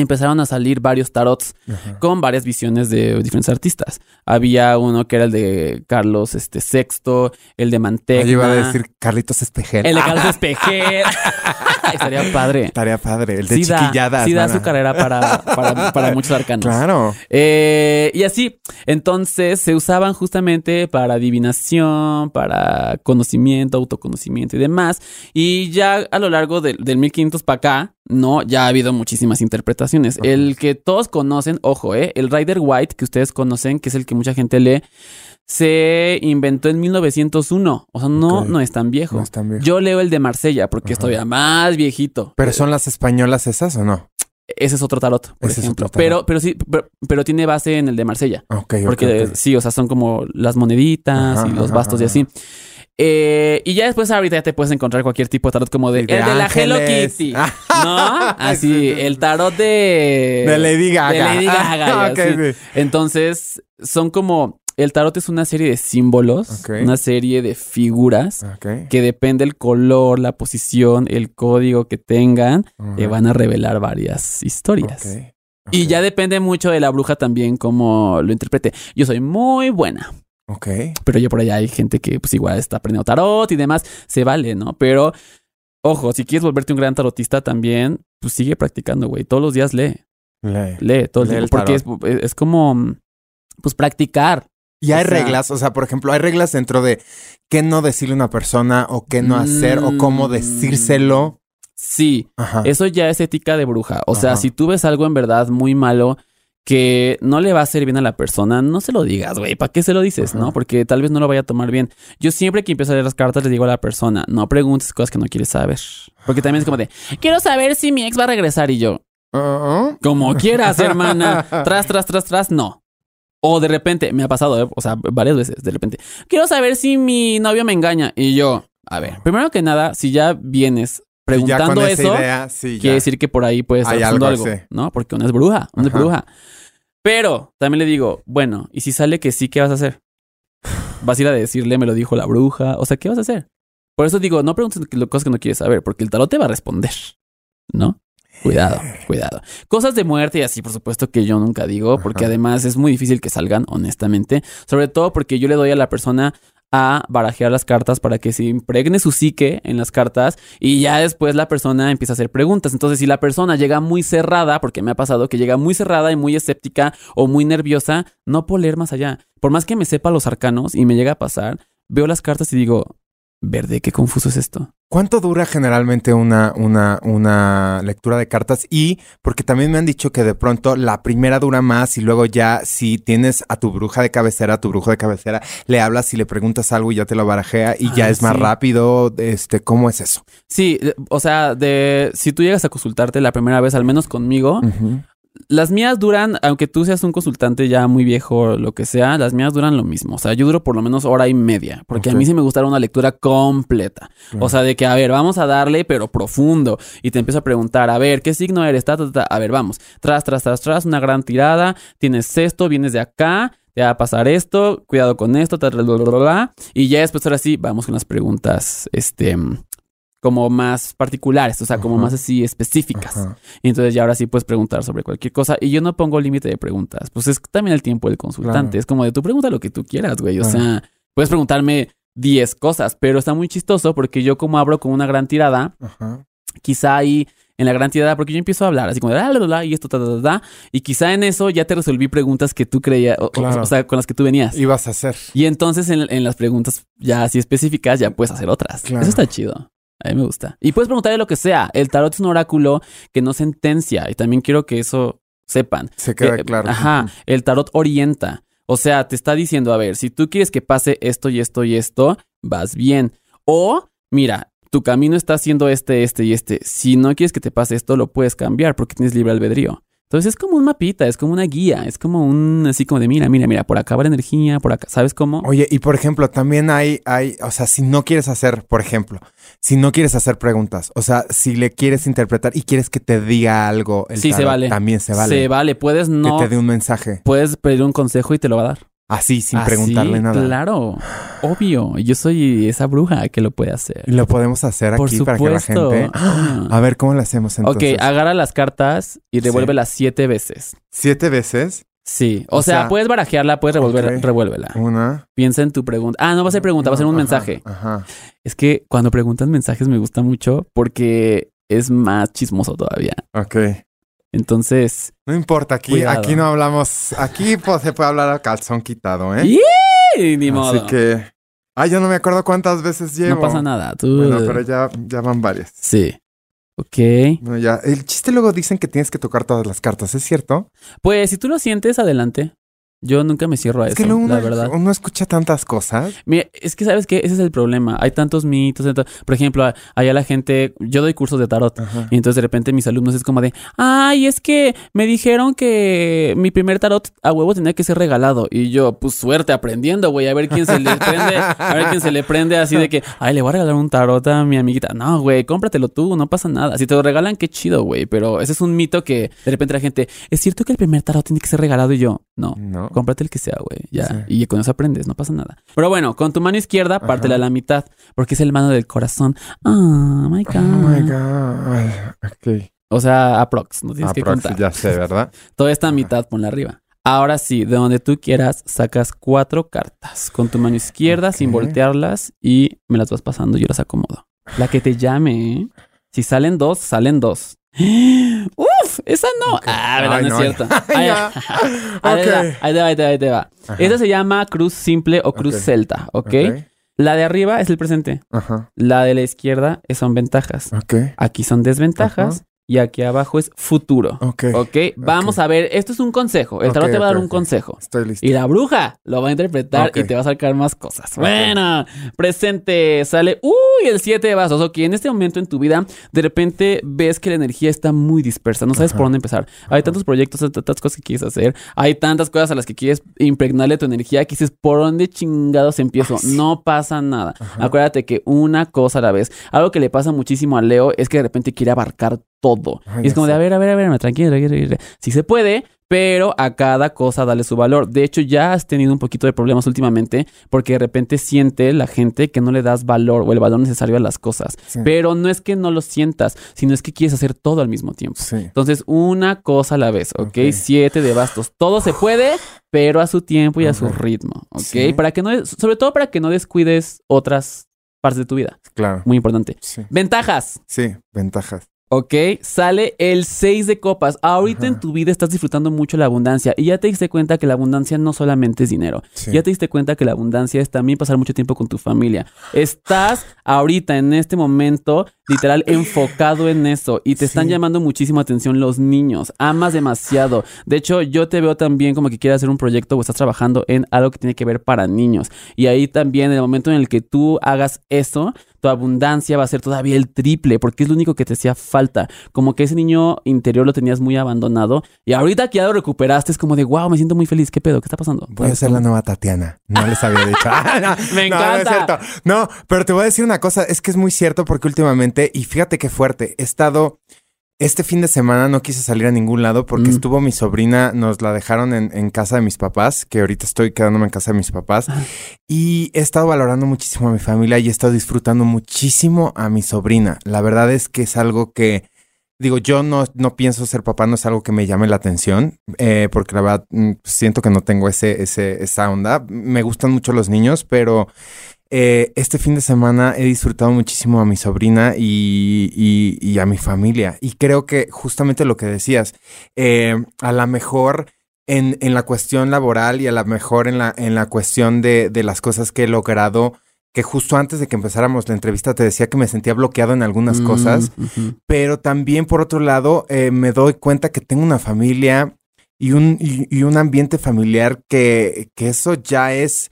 empezaron a salir varios tarots Ajá. con varias visiones de diferentes artistas. Había uno que era el de Carlos este, VI, el de Mantegna. Yo iba a decir Carlitos Espejel. El de Carlos Espejel. Estaría padre. Estaría padre, el de Sí da, chiquilladas. sí da su carrera para, para, para muchos arcanos. Claro. Eh, y así, entonces se usaban justamente para adivinación, para conocimiento, autoconocimiento y demás. Y ya a lo largo del, del 1500 para acá, no, ya ha habido muchísimas interpretaciones. Ajá. El que todos conocen, ojo, eh, el Rider White, que ustedes conocen, que es el que mucha gente lee, se inventó en 1901. O sea, no, no es tan viejo. No es tan viejo. Yo leo el de Marsella porque es todavía más viejito. ¿Pero son las españolas esas o no? Ese es otro tarot, por Ese es ejemplo. otro tarot. Pero, pero sí, pero, pero tiene base en el de Marsella. Ok, ok, Porque sí, o sea, son como las moneditas Ajá, y los ajá, bastos y ajá. Eh, y ya después ahorita ya te puedes encontrar cualquier tipo de tarot como de, de el de la Hello. Kitty. ¿No? Así, Sí. el tarot de... De Lady Gaga. De Lady Gaga. Ah, sí. Entonces, son como... El tarot es una serie de símbolos, una serie de figuras que depende el color, la posición, el código que tengan, te van a revelar varias historias. Y ya depende mucho de la bruja también cómo lo interprete. Yo soy muy buena, Ok. pero yo por allá hay gente que pues igual está aprendiendo tarot y demás. Se vale, ¿no? Pero, ojo, si quieres volverte un gran tarotista también, pues sigue practicando, güey. Todos los días lee, Lee. lee todo el Lee tiempo. el Porque es, es como, pues practicar. Y hay O sea- reglas, o sea, por ejemplo, hay reglas dentro de qué no decirle a una persona o qué no hacer o cómo Mm. decírselo. Sí, Ajá. eso ya es ética de bruja. O sea, si tú ves algo en verdad muy malo que no le va a hacer bien a la persona, no se lo digas, güey. ¿Para qué se lo dices, Ajá. no? Porque tal vez no lo vaya a tomar bien. Yo siempre que empiezo a leer las cartas le digo a la persona, no preguntes cosas que no quieres saber. Porque también es como de, quiero saber si mi ex va a regresar y yo, Ah, como quieras, hermana. Tras, tras, tras, tras, no. O de repente, me ha pasado, ¿eh? o sea, varias veces, de repente, quiero saber si mi novio me engaña. Y yo, a ver, primero que nada, si ya vienes ya preguntando eso, idea, sí, quiere decir que por ahí puede estar pasando algo. ¿no? Porque una es bruja, una es bruja. Pero también le digo, bueno, ¿y si sale que sí, qué vas a hacer? ¿Vas a ir a decirle, me lo dijo la bruja? O sea, ¿qué vas a hacer? Por eso digo, no preguntes cosas que no quieres saber, porque el tarot te va a responder, ¿no? Cuidado, cuidado. Cosas de muerte y así, por supuesto que yo nunca digo, porque Ajá. además es muy difícil que salgan, honestamente. Sobre todo porque yo le doy a la persona a barajear las cartas para que se impregne su psique en las cartas y ya después la persona empieza a hacer preguntas. Entonces, si la persona llega muy cerrada, porque me ha pasado que llega muy cerrada y muy escéptica o muy nerviosa, no puedo leer más allá. Por más que me sepa los arcanos y me llega a pasar, veo las cartas y digo, verde, qué confuso es esto. ¿Cuánto dura generalmente una, una, una lectura de cartas? Y porque también me han dicho que de pronto la primera dura más y luego ya si tienes a tu bruja de cabecera, a tu brujo de cabecera, le hablas y le preguntas algo y ya te lo barajea y ya Ah, es más rápido. Este, ¿cómo es eso? Sí, o sea, de si tú llegas a consultarte la primera vez, al menos conmigo. Las mías duran, aunque tú seas un consultante ya muy viejo lo que sea, las mías duran lo mismo. O sea, yo duro por lo menos hora y media, porque a mí sí me gusta una lectura completa. Claro. O sea, de que, a ver, vamos a darle, pero profundo. Y te empiezo a preguntar, a ver, ¿qué signo eres? Ta, ta, ta. A ver, vamos. Tras, tras, tras, tras, una gran tirada. Tienes esto, vienes de acá. Te va a pasar esto, cuidado con esto, ta, ta, bla, bla, bla. y ya después ahora sí, vamos con las preguntas, este, como más particulares, o sea, como Ajá. más así específicas. Ajá. Y entonces ya ahora sí puedes preguntar sobre cualquier cosa. Y yo no pongo límite de preguntas. Pues es también el tiempo del consultante. Claro. Es como de tú pregunta lo que tú quieras, güey. O sea, puedes preguntarme 10 cosas, pero está muy chistoso porque yo como abro con una gran tirada, quizá ahí en la gran tirada, porque yo empiezo a hablar así como de la, la, la, la, y esto, ta, ta, ta, ta, y quizá en eso ya te resolví preguntas que tú creías, o, o- Claro. o sea, con las que tú venías. Ibas a hacer. Y entonces en, en las preguntas ya así específicas ya puedes hacer otras. Claro. Eso está chido. A mí me gusta. Y puedes preguntarle lo que sea. El tarot es un oráculo que no sentencia. Y también quiero que eso sepan. Se queda Que- claro. Ajá. El tarot orienta. O sea, te está diciendo, a ver, si tú quieres que pase esto y esto y esto, vas bien. O, mira, tu camino está haciendo este, este y este. Si no quieres que te pase esto, lo puedes cambiar porque tienes libre albedrío. Entonces es como un mapita, es como una guía, es como un así como de mira, mira, mira, por acá va la energía, por acá, ¿sabes cómo? Oye, y por ejemplo, también hay, hay, o sea, si no quieres hacer, por ejemplo, si no quieres hacer preguntas, o sea, si le quieres interpretar y quieres que te diga algo, el Sí, se tarot, vale. También se vale. Se vale, puedes no, Que te dé un mensaje. puedes pedir un consejo y te lo va a dar. Así, sin Así, preguntarle nada. Claro, obvio. Yo soy esa bruja que lo puede hacer. Lo podemos hacer Por aquí para que la gente. A ver cómo lo hacemos entonces. Ok, agarra las cartas y revuélvelas siete veces. Siete veces. Sí, o, O sea, sea, puedes barajearla, puedes revolver, revuélvela. Una. Piensa en tu pregunta. Ah, no va a ser pregunta, va a ser un Ajá, mensaje. Ajá. Es que cuando preguntan mensajes me gusta mucho porque es más chismoso todavía. Ok. Entonces, No importa, aquí, Cuidado. aquí no hablamos. Aquí pues, se puede hablar a calzón quitado, ¿eh? ¡Y! ni modo. Así que. Ay, yo no me acuerdo cuántas veces llevo. no pasa nada. Tú... Bueno, pero ya, ya van varias. Sí. Ok. Bueno, ya. El chiste luego dicen que tienes que tocar todas las cartas, ¿es cierto? Pues si tú lo sientes, adelante. Yo nunca me cierro a es eso, que luego la uno, verdad. uno escucha tantas cosas. Mira, es que sabes que ese es el problema. Hay tantos mitos. Por ejemplo, allá la gente, yo doy cursos de tarot. Ajá. Y entonces de repente mis alumnos es como de, ay, es que me dijeron que mi primer tarot a huevo tenía que ser regalado. Y yo, pues suerte aprendiendo, güey, a ver quién se le prende, a ver quién se le prende así de que, ay, le voy a regalar un tarot a mi amiguita. No, güey, cómpratelo tú, no pasa nada. Si te lo regalan, qué chido, güey. Pero ese es un mito que de repente la gente, es cierto que el primer tarot tiene que ser regalado y yo, no. No. Cómprate el que sea, güey. Ya. Sí. Y con eso aprendes, no pasa nada. Pero bueno, con tu mano izquierda, pártela a la mitad. Porque es el mano del corazón. Oh my God. Oh my God. Ok. O sea, aprox, no tienes que Aprox, contar. ya sé, ¿verdad? Toda esta mitad ponla arriba. Ahora sí, de donde tú quieras, sacas cuatro cartas con tu mano izquierda sin voltearlas y me las vas pasando yo las acomodo. La que te llame, ¿eh? Si salen dos, salen dos. ¡Uf! Esa no. Ok. Ah, ¿verdad? Ay, no, no, es cierto. Ahí, te va, ahí te va, ahí te va, ahí te va. Ajá. Esta se llama cruz simple o cruz celta, ¿ok? La de arriba es el presente. Ajá. La de la izquierda son ventajas. Ok. Aquí son desventajas y aquí abajo es futuro. Ok. Ok, vamos a ver, esto es un consejo. El tarot te va a dar un consejo. Estoy listo. Y la bruja lo va a interpretar y te va a sacar más cosas. Bueno, presente, sale, uy, el 7 de vasos. Ok, en este momento en tu vida, de repente ves que la energía está muy dispersa, no sabes Ajá. por dónde empezar. Hay tantos proyectos, hay tantas cosas que quieres hacer, hay tantas cosas a las que quieres impregnarle tu energía que dices, ¿por dónde chingados empiezo? Sí. No pasa nada. Acuérdate que una cosa a la vez. Algo que le pasa muchísimo a Leo es que de repente quiere abarcar todo. Ay, y es como de, a ver, a ver, a ver, tranquilo, tranquilo, tranquilo. Si se puede, pero a cada cosa dale su valor. De hecho, ya has tenido un poquito de problemas últimamente porque de repente siente la gente que no le das valor o el valor necesario a las cosas. Sí. Pero no es que no lo sientas, sino es que quieres hacer todo al mismo tiempo. Sí. Entonces, una cosa a la vez, ¿ok? Siete de bastos. Todo se puede, pero a su tiempo y a su ritmo, ¿ok? Sí. Para que no, sobre todo para que no descuides otras partes de tu vida. Claro. Muy importante. Sí. Ventajas. Sí. Ventajas. Ok, sale el 6 de copas. Ahorita Ajá. en tu vida estás disfrutando mucho la abundancia y ya te diste cuenta que la abundancia no solamente es dinero. Sí. Ya te diste cuenta que la abundancia es también pasar mucho tiempo con tu familia. Estás ahorita en este momento literal enfocado en eso y te están Sí. llamando muchísimo atención los niños. Amas demasiado. De hecho, yo te veo también como que quieres hacer un proyecto o estás trabajando en algo que tiene que ver para niños. Y ahí también en el momento en el que tú hagas eso, tu abundancia va a ser todavía el triple, porque es lo único que te hacía falta. Como que ese niño interior lo tenías muy abandonado y ahorita que ya lo recuperaste es como de, wow, me siento muy feliz. ¿Qué pedo? ¿Qué está pasando? Voy a ser la nueva Tatiana. No les había dicho. Ah, no, Me no, no es encanta. cierto. No, pero te voy a decir una cosa. Es que es muy cierto porque últimamente, y fíjate qué fuerte, he estado. Este fin de semana no quise salir a ningún lado porque Mm. estuvo mi sobrina, nos la dejaron en, en casa de mis papás, que ahorita estoy quedándome en casa de mis papás. Y he estado valorando muchísimo a mi familia y he estado disfrutando muchísimo a mi sobrina. La verdad es que es algo que, digo, yo no, no pienso ser papá, no es algo que me llame la atención, eh, porque la verdad mm, siento que no tengo ese, ese, esa onda. Me gustan mucho los niños, pero eh, este fin de semana he disfrutado muchísimo a mi sobrina y, y- y a mi familia. Y creo que justamente lo que decías, eh, a lo mejor en, en la cuestión laboral y a lo mejor en la, en la cuestión de, de las cosas que he logrado, que justo antes de que empezáramos la entrevista te decía que me sentía bloqueado en algunas Mm, cosas, ujú. pero también por otro lado eh, me doy cuenta que tengo una familia y un, y, y un ambiente familiar que, que eso ya es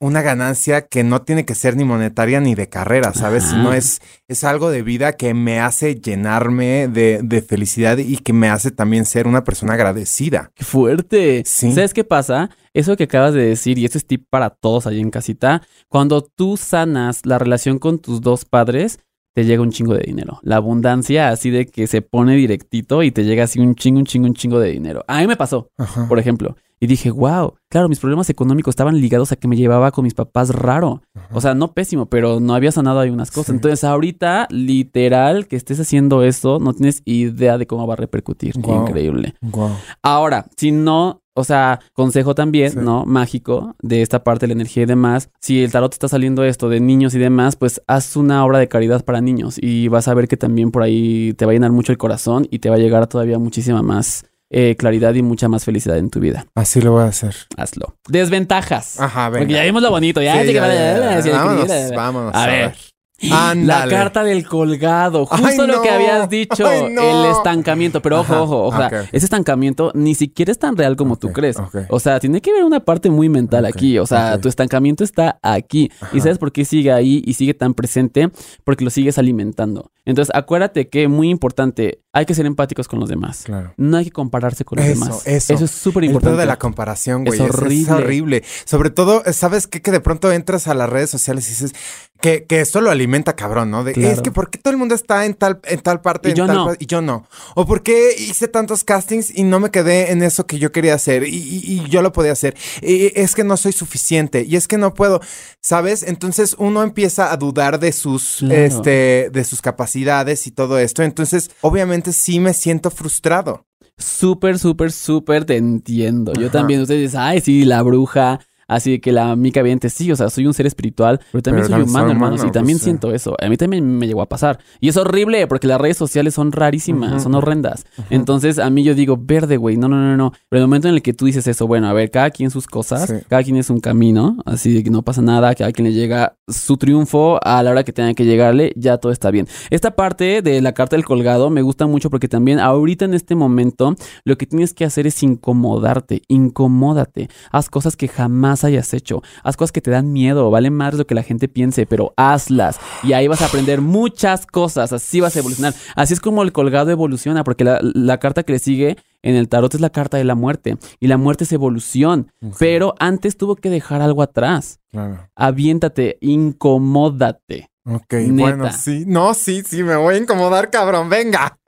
una ganancia que no tiene que ser ni monetaria ni de carrera, ¿sabes? Sino es, es algo de vida que me hace llenarme de, de felicidad y que me hace también ser una persona agradecida. ¡Qué fuerte! Sí. ¿Sabes qué pasa? Eso que acabas de decir, y esto es tip para todos ahí en casita, cuando tú sanas la relación con tus dos padres, te llega un chingo de dinero. La abundancia así de que se pone directito y te llega así un chingo, un chingo, un chingo de dinero. A mí me pasó, Ajá. por ejemplo. Y dije, wow, claro, mis problemas económicos estaban ligados a que me llevaba con mis papás raro. O sea, no pésimo, pero no había sanado ahí unas cosas. Sí. Entonces, ahorita, literal, que estés haciendo esto, no tienes idea de cómo va a repercutir. Guau. Increíble. Guau. Ahora, si no, o sea, consejo también, Sí. ¿no? Mágico de esta parte de la energía y demás. Si el tarot está saliendo esto de niños y demás, pues haz una obra de caridad para niños y vas a ver que también por ahí te va a llenar mucho el corazón y te va a llegar todavía muchísima más eh, claridad y mucha más felicidad en tu vida. Así lo voy a hacer. Hazlo. Desventajas. Ajá, venga. Porque ya vimos lo bonito, ya. Sí, ya, ya, ya, ya. ya, ya, Vámonos, vámonos, A a ver. ver. La carta del colgado, justo Ay, lo que habías dicho, Ay, no. el estancamiento. Pero ojo, Ajá, ojo, o sea, ok, ok. ese estancamiento ni siquiera es tan real como tú crees. O sea, tiene que haber una parte muy mental aquí. O sea, tu estancamiento está aquí. ¿Y sabes por qué sigue ahí y sigue tan presente? Porque lo sigues alimentando. Entonces, acuérdate que muy importante, hay que ser empáticos con los demás. Claro. No hay que compararse con los Eso, demás. eso. es súper importante. de la comparación, güey. Es horrible. Es horrible. Sobre todo, ¿sabes qué? Que de pronto entras a las redes sociales y dices que, que esto lo alimenta cabrón, ¿no? De, Claro. Es que ¿por qué todo el mundo está en tal, en tal parte Y en yo tal no. pa- y yo no? ¿O por qué hice tantos castings y no me quedé en eso que yo quería hacer y, y- y yo lo podía hacer? Es que no soy suficiente y es que no puedo, ¿sabes? Entonces uno empieza a dudar de sus, Claro. este, de sus capacidades y todo esto. Entonces, obviamente sí me siento frustrado. Súper, súper, súper te entiendo. Yo Ajá. también, ustedes dicen, ay, sí, la bruja. Así que la mica viente, sí, o sea, soy un ser espiritual, pero también Pero soy humano, hermanos, humano, y también pues, sí. siento eso. A mí también me llegó a pasar. Y es horrible, porque las redes sociales son rarísimas, son horrendas. Entonces, a mí yo digo, verde, güey, no, no, no, no. Pero el momento en el que tú dices eso, bueno, a ver, cada quien sus cosas, Sí. cada quien es un camino, así de que no pasa nada, cada quien le llega su triunfo a la hora que tenga que llegarle, ya todo está bien. Esta parte de la carta del colgado me gusta mucho porque también ahorita en este momento lo que tienes que hacer es incomodarte, incomódate, haz cosas que jamás hayas hecho, haz cosas que te dan miedo, vale más lo que la gente piense, pero hazlas y ahí vas a aprender muchas cosas, así vas a evolucionar. Así es como el colgado evoluciona, porque la, la carta que le sigue en el tarot es la carta de la muerte y la muerte es evolución, pero antes tuvo que dejar algo atrás. Claro. Aviéntate, incomódate. Ok, Neta. bueno, sí. No, sí, sí, me voy a incomodar, cabrón. Venga.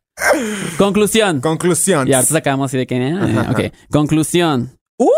Conclusión. Conclusión. Y ahorita sacamos así de que. eh, ok. Conclusión. ¡Uy!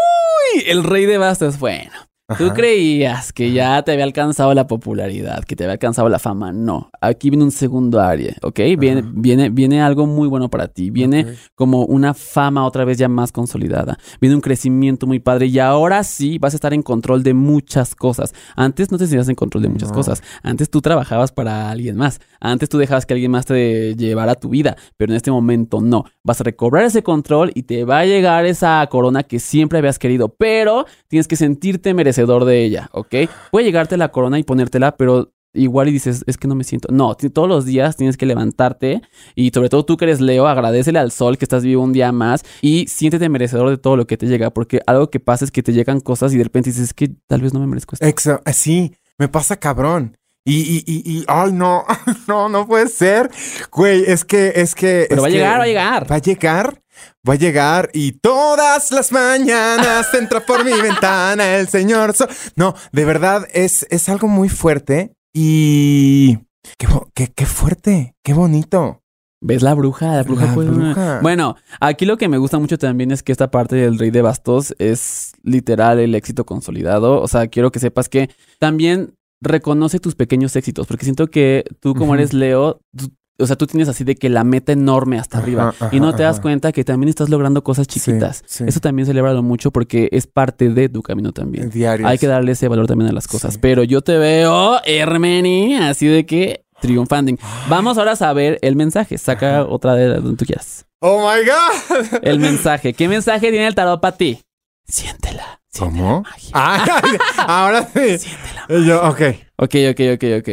El rey de bastos. Bueno. Tú creías que ya te había alcanzado la popularidad, que te había alcanzado la fama. No, aquí viene un segundo área, ¿ok? Viene, viene, viene algo muy bueno para ti. Viene como una fama otra vez ya más consolidada. Viene un crecimiento muy padre y ahora sí vas a estar en control de muchas cosas. Antes no te sentías en control de muchas No. cosas. Antes tú trabajabas para alguien más. Antes tú dejabas que alguien más te llevara tu vida, pero en este momento no. Vas a recobrar ese control y te va a llegar esa corona que siempre habías querido, pero tienes que sentirte merecedor de ella, ¿ok? Puede llegarte la corona y ponértela, pero igual y dices, es que no me siento. No, todos los días tienes que levantarte y sobre todo tú que eres Leo, agradecele al sol que estás vivo un día más y siéntete merecedor de todo lo que te llega, porque algo que pasa es que te llegan cosas y de repente dices, es que tal vez no me merezco esto. Exa- sí, me pasa cabrón. Y, y, y, y, ay, no, no, no puede ser. Güey, es que, es que. Pero es va a llegar, va a llegar. Va a llegar, va a llegar y todas las mañanas entra por mi ventana el señor. Sol. No, de verdad es, es algo muy fuerte y. Qué, qué, qué fuerte, qué bonito. ¿Ves la bruja? La bruja La bruja. Bueno, aquí lo que me gusta mucho también es que esta parte del rey de bastos es literal el éxito consolidado. O sea, quiero que sepas que también reconoce tus pequeños éxitos, porque siento que tú como eres Leo, tú- o sea, tú tienes así de que la meta enorme hasta Ajá, arriba ajá, y no te das ajá. cuenta que también estás logrando cosas chiquitas. sí. Eso también celébralo mucho porque es parte de tu camino también. Diarios. Hay que darle ese valor también a las cosas. Sí. Pero yo te veo, Hermeni, así de que triunfando. Vamos ahora a saber el mensaje. Saca otra de donde tú quieras. ¡Oh, my God! El mensaje. ¿Qué mensaje tiene el tarot para ti? Siéntela. siente la ¿Cómo? magia. Ah, ahora sí. Siente la Y Yo, ok. Ok, ok, ok, ok.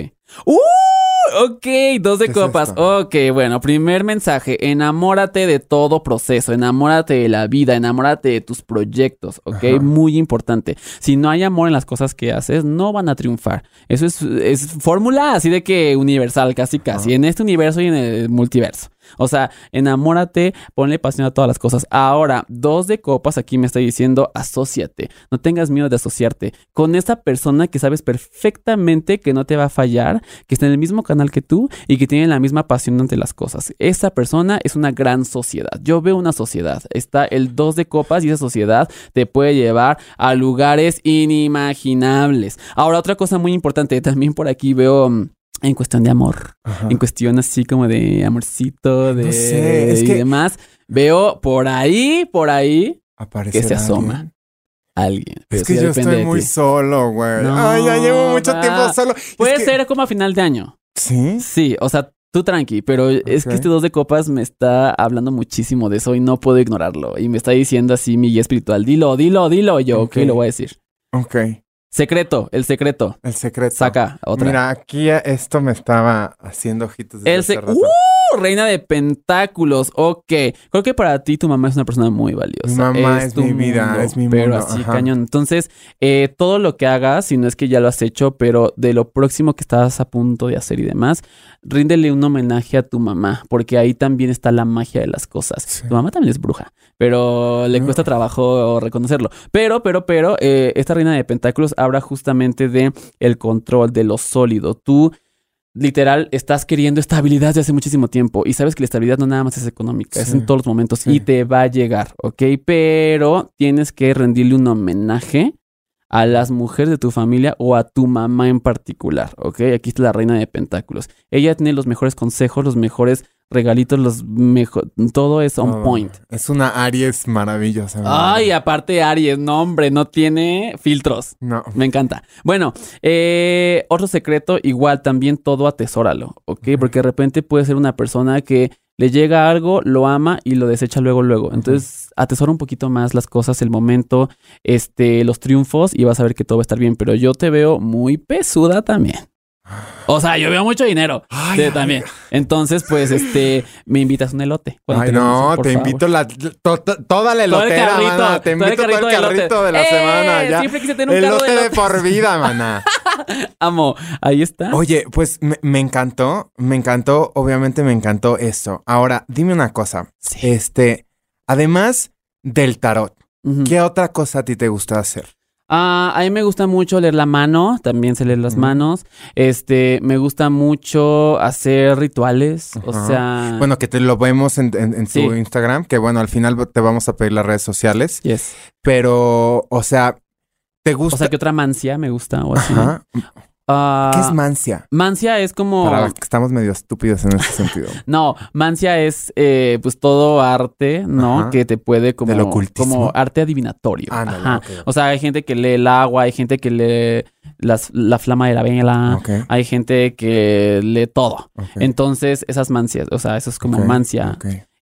¡Uh! Ok, dos de ¿Qué es copas. esto? ok, bueno, primer mensaje. Enamórate de todo proceso. Enamórate de la vida. Enamórate de tus proyectos. Ok, Ajá. muy importante. Si no hay amor en las cosas que haces, no van a triunfar. Eso es, es fórmula así de que universal, casi, casi. En este universo y en el multiverso. O sea, enamórate, ponle pasión a todas las cosas. Ahora, dos de copas, aquí me está diciendo, asóciate. No tengas miedo de asociarte con esa persona que sabes perfectamente que no te va a fallar, que está en el mismo canal que tú y que tiene la misma pasión ante las cosas. Esa persona es una gran sociedad. Yo veo una sociedad. Está el dos de copas y esa sociedad te puede llevar a lugares inimaginables. Ahora, otra cosa muy importante, también por aquí veo... En cuestión de amor, Ajá. en cuestión así como de amorcito, de No sé, es y que- demás, veo por ahí, por ahí que se asoma alguien. alguien. Pero Es que yo estoy muy solo, güey. No, Ay, ya llevo mucho va. tiempo solo. Es Puede que- ser como a final de año. ¿Sí? Sí, o sea, tú tranqui, pero es que este dos de copas me está hablando muchísimo de eso y no puedo ignorarlo. Y me está diciendo así mi guía espiritual, dilo, dilo, dilo. Y yo, ok, Ok. lo voy a decir. Ok. Secreto, el secreto. El secreto. Saca otra. Mira, aquí esto me estaba haciendo ojitos desde el hace se- rato. ¡Uh! Reina de Pentáculos. Ok. Creo que para ti tu mamá es una persona muy valiosa. Mi mamá es tu mi vida, es mi Pero mundo, así, ajá. cañón. Entonces, eh, todo lo que hagas, si no es que ya lo has hecho, pero de lo próximo que estás a punto de hacer y demás, ríndele un homenaje a tu mamá, porque ahí también está la magia de las cosas. Sí. Tu mamá también es bruja, pero le No. cuesta trabajo reconocerlo. Pero, pero, pero, eh, esta reina de pentáculos habla justamente de el control de lo sólido. Tú literal estás queriendo estabilidad desde hace muchísimo tiempo y sabes que la estabilidad no nada más es económica, es en todos los momentos Sí. y te va a llegar, ¿ok? Pero tienes que rendirle un homenaje a las mujeres de tu familia o a tu mamá en particular, ¿ok? Aquí está la reina de pentáculos. Ella tiene los mejores consejos, los mejores regalitos, los mejor, todo es on point. Es una Aries maravillosa. Ay, aparte Aries, no hombre, no tiene filtros. No. Me encanta. Bueno, eh, otro secreto, igual también todo atesóralo, ¿ok? Porque de repente puede ser una persona que le llega algo, lo ama y lo desecha luego, luego. Entonces, atesora un poquito más las cosas, el momento, este, los triunfos y vas a ver que todo va a estar bien. Pero yo te veo muy pesuda también. O sea, yo veo mucho dinero Ay, sí, ay, también. Entonces, pues, este, me invitas un elote. Ay, no, te favor. invito la, to- to- toda la Todo el elotera, carrito, mana. Te todo el invito todo el carrito de elote. carrito de la ¡Eh! semana. Ya. Siempre quise tener un carro de Elote de por vida, mana. Amo. Ahí está. Oye, pues me, me encantó, me encantó, obviamente me encantó esto. Ahora, dime una cosa. Sí. Este, además del tarot. ¿qué otra cosa a ti te gusta hacer? Ah, a mí me gusta mucho leer la mano, también sé leer las manos. Este, me gusta mucho hacer rituales, o sea, Bueno, que te lo vemos en, en- en Sí. tu Instagram, que bueno, al final te vamos a pedir las redes sociales, yes. pero, o sea, ¿te gusta? O sea, que otra mancia me gusta o así. Ajá. Ah, ¿Qué es mancia? mancia es como Para estamos medio estúpidos en ese sentido. No, mancia es eh, pues todo arte, ¿no? Ajá. Que te puede como, Del ocultismo. como arte adivinatorio. Ajá. O sea, hay gente que lee el agua, hay gente que lee las, la flama de la vela, hay gente que lee todo. Entonces, esas mancias, o sea, eso es como mancia.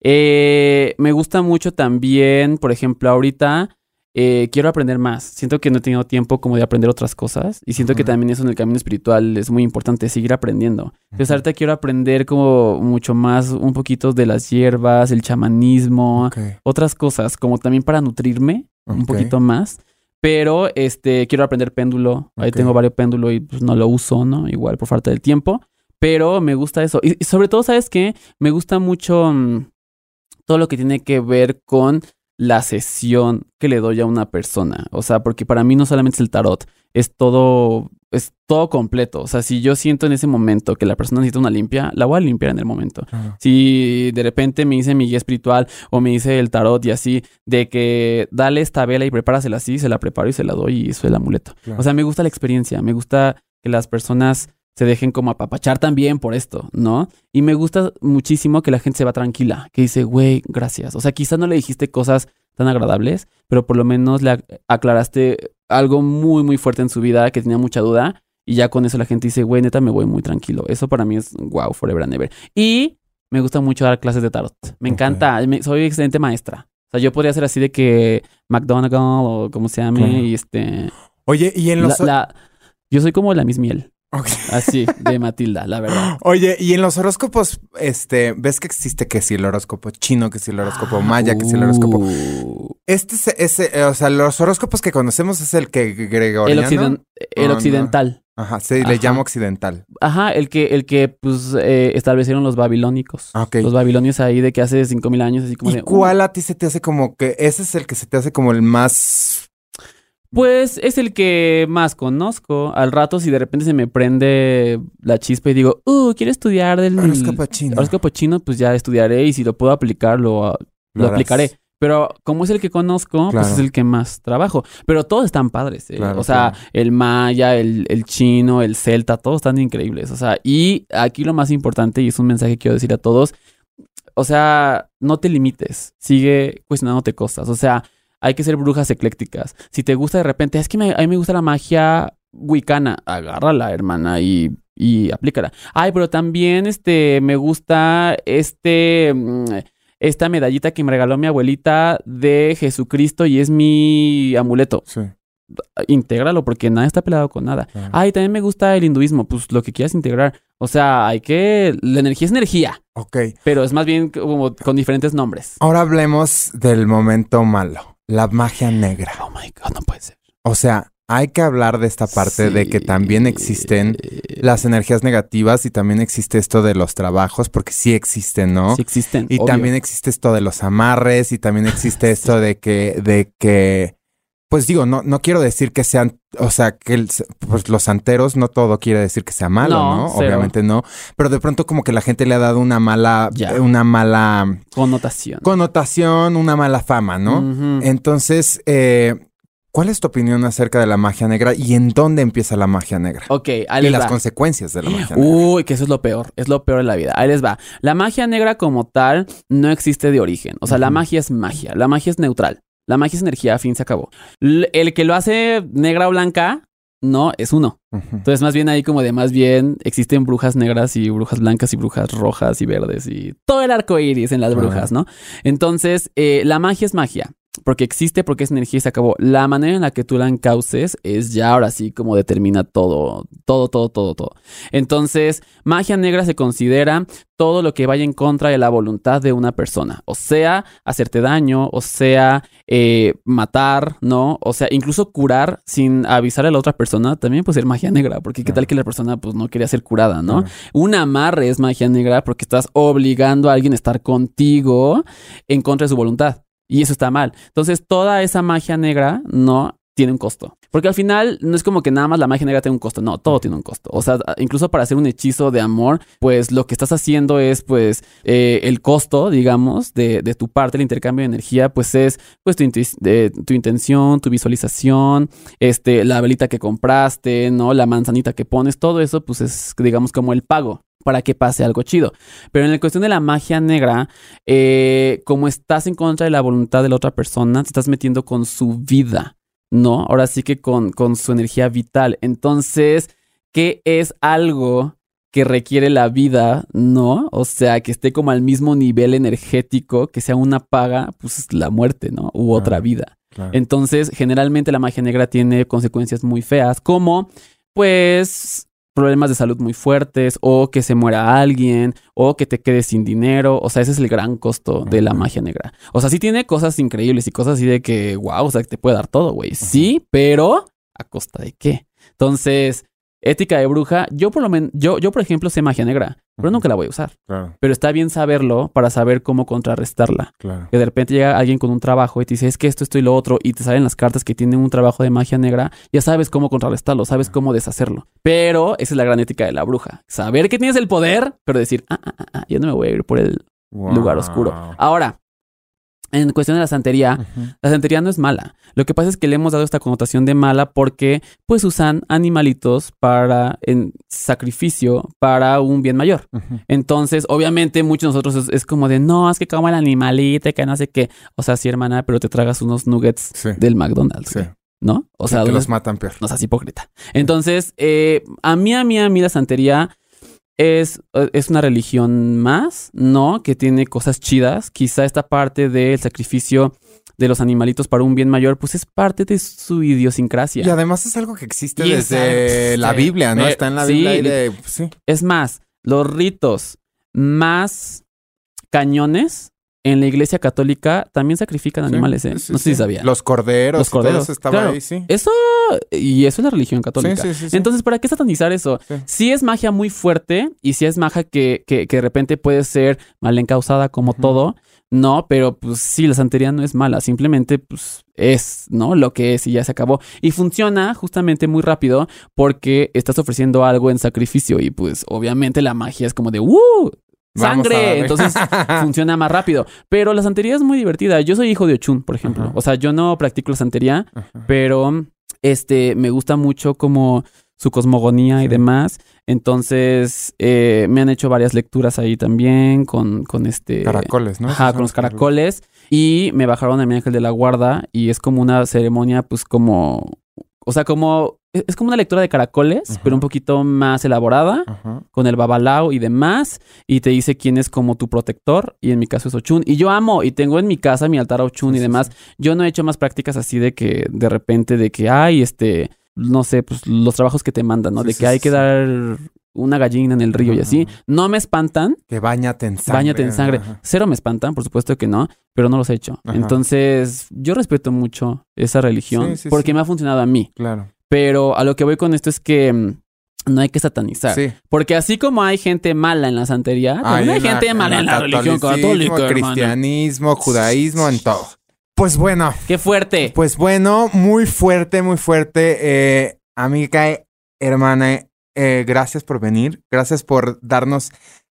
Eh, me gusta mucho también, por ejemplo, ahorita eh, quiero aprender más. Siento que no he tenido tiempo como de aprender otras cosas y siento que también eso en el camino espiritual es muy importante, seguir aprendiendo. Entonces ahorita quiero aprender como mucho más, un poquito de las hierbas, el chamanismo, otras cosas, como también para nutrirme un poquito más. Pero este quiero aprender péndulo. Ahí tengo varios péndulos y pues, no lo uso, ¿no? Igual por falta del tiempo. Pero me gusta eso. Y, y sobre todo, ¿sabes qué? Me gusta mucho mm, todo lo que tiene que ver con la sesión que le doy a una persona. O sea, porque para mí no solamente es el tarot, es todo, es todo completo. O sea, si yo siento en ese momento que la persona necesita una limpia, la voy a limpiar en el momento. Si de repente me dice mi guía espiritual o me dice el tarot y así, de que dale esta vela y prepárasela así, se la preparo y se la doy y eso es el amuleto. Claro. O sea, me gusta la experiencia, me gusta que las personas se dejen como apapachar también por esto, ¿no? Y me gusta muchísimo que la gente se va tranquila, que dice, güey, gracias. O sea, quizás no le dijiste cosas tan agradables, pero por lo menos le ac- aclaraste algo muy, muy fuerte en su vida que tenía mucha duda. Y ya con eso la gente dice, güey, neta, me voy muy tranquilo. Eso para mí es wow, forever and ever. Y me gusta mucho dar clases de tarot. Me encanta, me- soy excelente maestra. O sea, yo podría ser así de que McDonagall o como se llame, y este... Oye, y en la- los... la- yo soy como la Miss Miel. Así, de Matilda, la verdad. Oye, y en los horóscopos, este, ves que existe que si el horóscopo chino, que si el horóscopo maya, que si el horóscopo. Uh, Este es ese, eh, o sea, los horóscopos que conocemos es el que el, gregoriano. occiden- el Oh, no. occidental. Ajá, se Ajá. le llama occidental. Ajá, el que, el que pues eh, establecieron los babilónicos. Ah, ok. Los babilonios ahí de que hace cinco mil años, así como ¿Y de. uh, cuál a ti se te hace como que ese es el que se te hace como el más Pues es el que más conozco. Al rato, si de repente se me prende la chispa y digo, uh, quiero estudiar del horóscopo chino? horóscopo chino, pues ya estudiaré y si lo puedo aplicar, lo, aplicaré. Pero como es el que conozco, Claro. pues es el que más trabajo. Pero todos están padres. ¿eh? Claro, o sea, claro. el maya, el, el chino, el celta, todos están increíbles. O sea, y aquí lo más importante, y es un mensaje que quiero decir a todos, o sea, no te limites, sigue cuestionándote cosas. O sea, hay que ser brujas eclécticas. Si te gusta de repente, es que me- a mí me gusta la magia wicana, agárrala, hermana, y, y aplícala. Ay, pero también este, me gusta este... mm, esta medallita que me regaló mi abuelita de Jesucristo y es mi amuleto. Sí. Intégralo porque nada está peleado con nada. Claro. Ay, también me gusta el hinduismo. Pues lo que quieras integrar. O sea, hay que... La energía es energía, Ok. pero es más bien como con diferentes nombres. Ahora hablemos del momento malo, la magia negra. Oh my God, no puede ser. O sea, hay que hablar de esta parte de que también existen las energías negativas y también existe esto de los trabajos, porque sí existen, ¿no? Sí existen. Y obvio. también existe esto de los amarres y también existe esto de que, de que, pues digo, no, no quiero decir que sean, o sea, que el- pues los santeros no todo quiere decir que sea malo, No. Obviamente no, pero de pronto como que la gente le ha dado una mala, una mala Connotación. connotación, una mala fama, ¿no? Entonces, eh, ¿cuál es tu opinión acerca de la magia negra y en dónde empieza la magia negra? Ok, ahí y les las va. consecuencias de la magia negra. Uy, que eso es lo peor, es lo peor de la vida. Ahí les va. La magia negra como tal no existe de origen. O sea, la magia es magia, la magia es neutral. La magia es energía, fin se acabó. El que lo hace negra o blanca, no, es uno. Entonces, más bien ahí como de más bien existen brujas negras y brujas blancas y brujas rojas y verdes y todo el arco iris en las brujas, ¿no? Entonces, eh, la magia es magia. Porque existe, porque es energía y se acabó. La manera en la que tú la encauces es ya ahora sí como determina todo, todo, todo, todo, todo. Entonces, magia negra se considera todo lo que vaya en contra de la voluntad de una persona. O sea, hacerte daño, o sea, eh, matar, ¿no? O sea, incluso curar sin avisar a la otra persona también puede ser magia negra. Porque qué tal que la persona pues no quería ser curada, ¿no? Un amarre es magia negra porque estás obligando a alguien a estar contigo en contra de su voluntad. Y eso está mal. Entonces, toda esa magia negra no tiene un costo. Porque al final no es como que nada más la magia negra tenga un costo. No, todo tiene un costo. O sea, incluso para hacer un hechizo de amor, pues lo que estás haciendo es, pues, eh, el costo, digamos, de, de tu parte, el intercambio de energía, pues es, pues, tu, de- tu intención, tu visualización, este, la velita que compraste, ¿no? La manzanita que pones, todo eso, pues es, digamos, como el pago para que pase algo chido. Pero en la cuestión de la magia negra, eh, como estás en contra de la voluntad de la otra persona, te estás metiendo con su vida, ¿no? Ahora sí que con, con su energía vital. Entonces, ¿qué es algo que requiere la vida, ¿no? O sea, que esté como al mismo nivel energético, que sea una paga, pues la muerte, ¿no? U otra vida. Claro. Entonces, generalmente la magia negra tiene consecuencias muy feas, como, pues, problemas de salud muy fuertes, o que se muera alguien, o que te quedes sin dinero. O sea, ese es el gran costo de la magia negra. O sea, sí tiene cosas increíbles y cosas así de que, wow, o sea, que te puede dar todo, güey. Sí, pero ¿a costa de qué? Entonces, ética de bruja, yo por lo menos, yo, yo por ejemplo sé magia negra, pero nunca la voy a usar. Claro, Pero está bien saberlo para saber cómo contrarrestarla claro. que de repente llega alguien con un trabajo y te dice, es que esto, esto y lo otro, y te salen las cartas que tienen un trabajo de magia negra, ya sabes cómo contrarrestarlo, sabes cómo deshacerlo. Pero esa es la gran ética de la bruja. Saber que tienes el poder, pero decir, ah, ah, ah, ah, yo no me voy a ir por el lugar oscuro. Ahora, en cuestión de la santería, la santería no es mala. Lo que pasa es que le hemos dado esta connotación de mala porque pues usan animalitos para en sacrificio para un bien mayor. Entonces, obviamente, muchos de nosotros es, es como de no, es que como el animalito, y que no sé qué. O sea, sí, hermana, pero te tragas unos nuggets Sí. del McDonald's. Sí. ¿No? O sea, que ¿dónde- los matan peor. no seas hipócrita. Entonces, eh, a mí, a mí, a mí la santería es, eh, es una religión más, ¿no? Que tiene cosas chidas. Quizá esta parte del sacrificio de los animalitos para un bien mayor, pues es parte de su idiosincrasia. Y además es algo que existe Y desde la. Biblia, ¿no? Eh, Está en la sí, Biblia y de... pues, sí. Es más, los ritos más cañones en la iglesia católica también sacrifican Sí, animales, ¿eh? sí, no sé sí. si sabía. Los corderos. Los corderos, eso estaba claro. ahí, sí. Eso, y eso es la religión católica. Sí, sí, sí. Entonces, ¿para qué satanizar eso? Sí. Sí es magia muy fuerte y sí es magia que, que, que de repente puede ser mal encausada como todo, no, pero pues sí, la santería no es mala, simplemente pues es, ¿no? Lo que es y ya se acabó. Y funciona justamente muy rápido porque estás ofreciendo algo en sacrificio y pues obviamente la magia es como de, ¡uh! ¡Sangre! Entonces funciona más rápido. Pero la santería es muy divertida. Yo soy hijo de Ochun, por ejemplo. Ajá. O sea, yo no practico la santería, Ajá. pero este me gusta mucho como su cosmogonía y demás. Entonces, eh, me han hecho varias lecturas ahí también con, con este... Caracoles, ¿no? Ajá, con los caracoles. Y me bajaron a mi ángel de la guarda y es como una ceremonia, pues como... O sea, como... Es es como una lectura de caracoles, Ajá. pero un poquito más elaborada Ajá. con el babalao y demás, y te dice quién es como tu protector, y en mi caso es Ochun. Y yo amo, y tengo en mi casa mi altar a Ochun Sí, y sí, demás. Yo no he hecho más prácticas así de que de repente, de que hay, este, no sé, pues los trabajos que te mandan, ¿no? De que hay que dar una gallina en el río y así. No me espantan, Que bañate en sangre. bañate en sangre. Ajá. Cero me espantan, por supuesto que no, pero no los he hecho. Ajá. Entonces, yo respeto mucho esa religión Sí, sí, porque sí. me ha funcionado a mí. Claro. Pero a lo que voy con esto es que mm, no hay que satanizar. Sí. Porque así como hay gente mala en la santería, también hay la- gente mala en la, religión católica, hermano. cristianismo, judaísmo, en todo. Pues bueno, ¡Qué fuerte! pues bueno, muy fuerte, muy fuerte. Eh, amiga, hermana, eh, gracias por venir. Gracias por darnos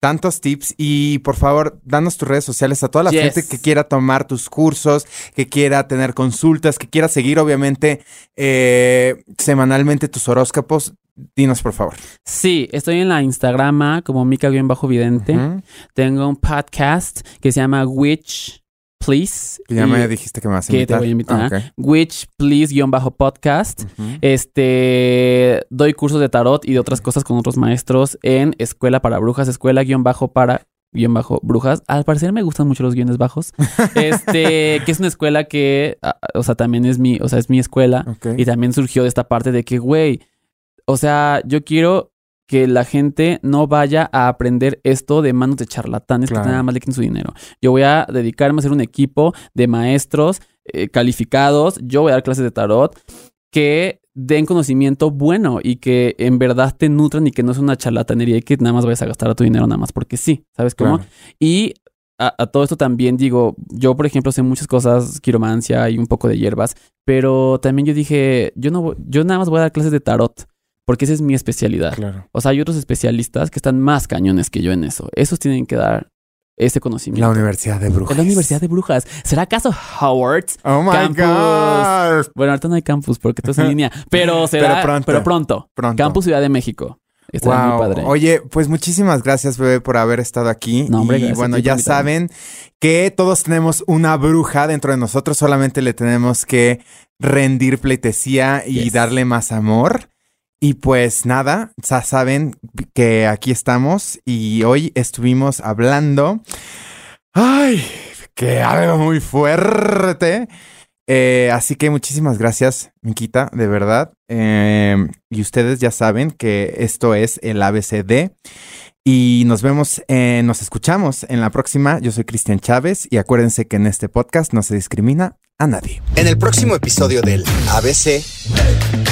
tantos tips y por favor, danos tus redes sociales a toda la Yes. gente que quiera tomar tus cursos, que quiera tener consultas, que quiera seguir obviamente eh, semanalmente tus horóscopos. Dinos por favor. Sí, estoy en la Instagrama como Mica-Vidente. Ujú. Tengo un podcast que se llama Witch Please. Que ya me dijiste que me vas a que te invitar. voy a invitar. Ah, ok. Witch Please-podcast. Ujú. Este doy cursos de tarot y de otras cosas con otros maestros en Escuela para Brujas, Escuela guion bajo para guion bajo brujas. Al parecer me gustan mucho los guiones bajos. Este, que es una escuela que, ah, o sea, también es mi, o sea, es mi escuela. Y también surgió de esta parte de que, güey, o sea, yo quiero que la gente no vaya a aprender esto de manos de charlatanes Claro. que nada más le quiten su dinero. Yo voy a dedicarme a ser un equipo de maestros eh, calificados. Yo voy a dar clases de tarot que den conocimiento bueno y que en verdad te nutran y que no es una charlatanería y que nada más vayas a gastar tu dinero nada más porque sí, ¿sabes cómo? Claro. Y a, a todo esto también digo, yo por ejemplo sé muchas cosas, quiromancia y un poco de hierbas, pero también yo dije, yo no, yo nada más voy a dar clases de tarot porque esa es mi especialidad. Claro. O sea, hay otros especialistas que están más cañones que yo en eso. Esos tienen que dar ese conocimiento. La Universidad de Brujas. La Universidad de Brujas. ¿Será acaso Howard? Oh my Campus. God. Bueno, ahorita no hay campus porque todo es en línea, pero será Pero pronto. pero pronto. Pronto. Campus Ciudad de México. Está Wow. muy padre. Oye, pues muchísimas gracias, bebé, por haber estado aquí. No, hombre, y bueno, ya saben que todos tenemos una bruja dentro de nosotros, solamente le tenemos que rendir pleitesía y Yes. darle más amor. Y pues nada, ya saben que aquí estamos y hoy estuvimos hablando. Ay, que algo muy fuerte. Eh, así que muchísimas gracias, Miquita, de verdad. Eh, y ustedes ya saben que esto es el ABCD. Y nos vemos, eh, nos escuchamos en la próxima. Yo soy Cristian Chávez y acuérdense que en este podcast no se discrimina a nadie. En el próximo episodio del ABC,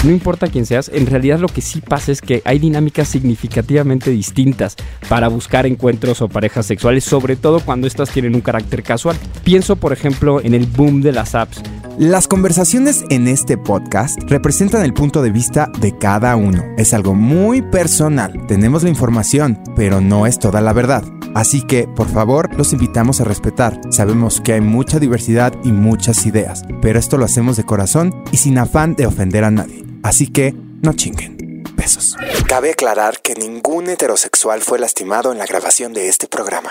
No importa quién seas, en realidad lo que sí pasa es que hay dinámicas significativamente distintas para buscar encuentros o parejas sexuales, sobre todo cuando estas tienen un carácter casual. Pienso, por ejemplo, en el boom de las apps. Las conversaciones en este podcast representan el punto de vista de cada uno. Es algo muy personal. Tenemos la información, pero no es toda la verdad. Así que, por favor, los invitamos a respetar. Sabemos que hay mucha diversidad y muchas ideas, pero esto lo hacemos de corazón y sin afán de ofender a nadie. Así que, no chinguen. Besos. Cabe aclarar que ningún heterosexual fue lastimado en la grabación de este programa.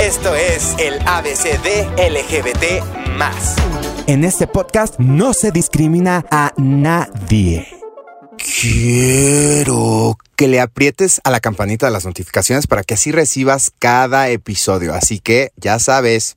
Esto es el ABCD LGBT más. En este podcast no se discrimina a nadie. Quiero que le aprietes a la campanita de las notificaciones para que así recibas cada episodio. Así que ya sabes,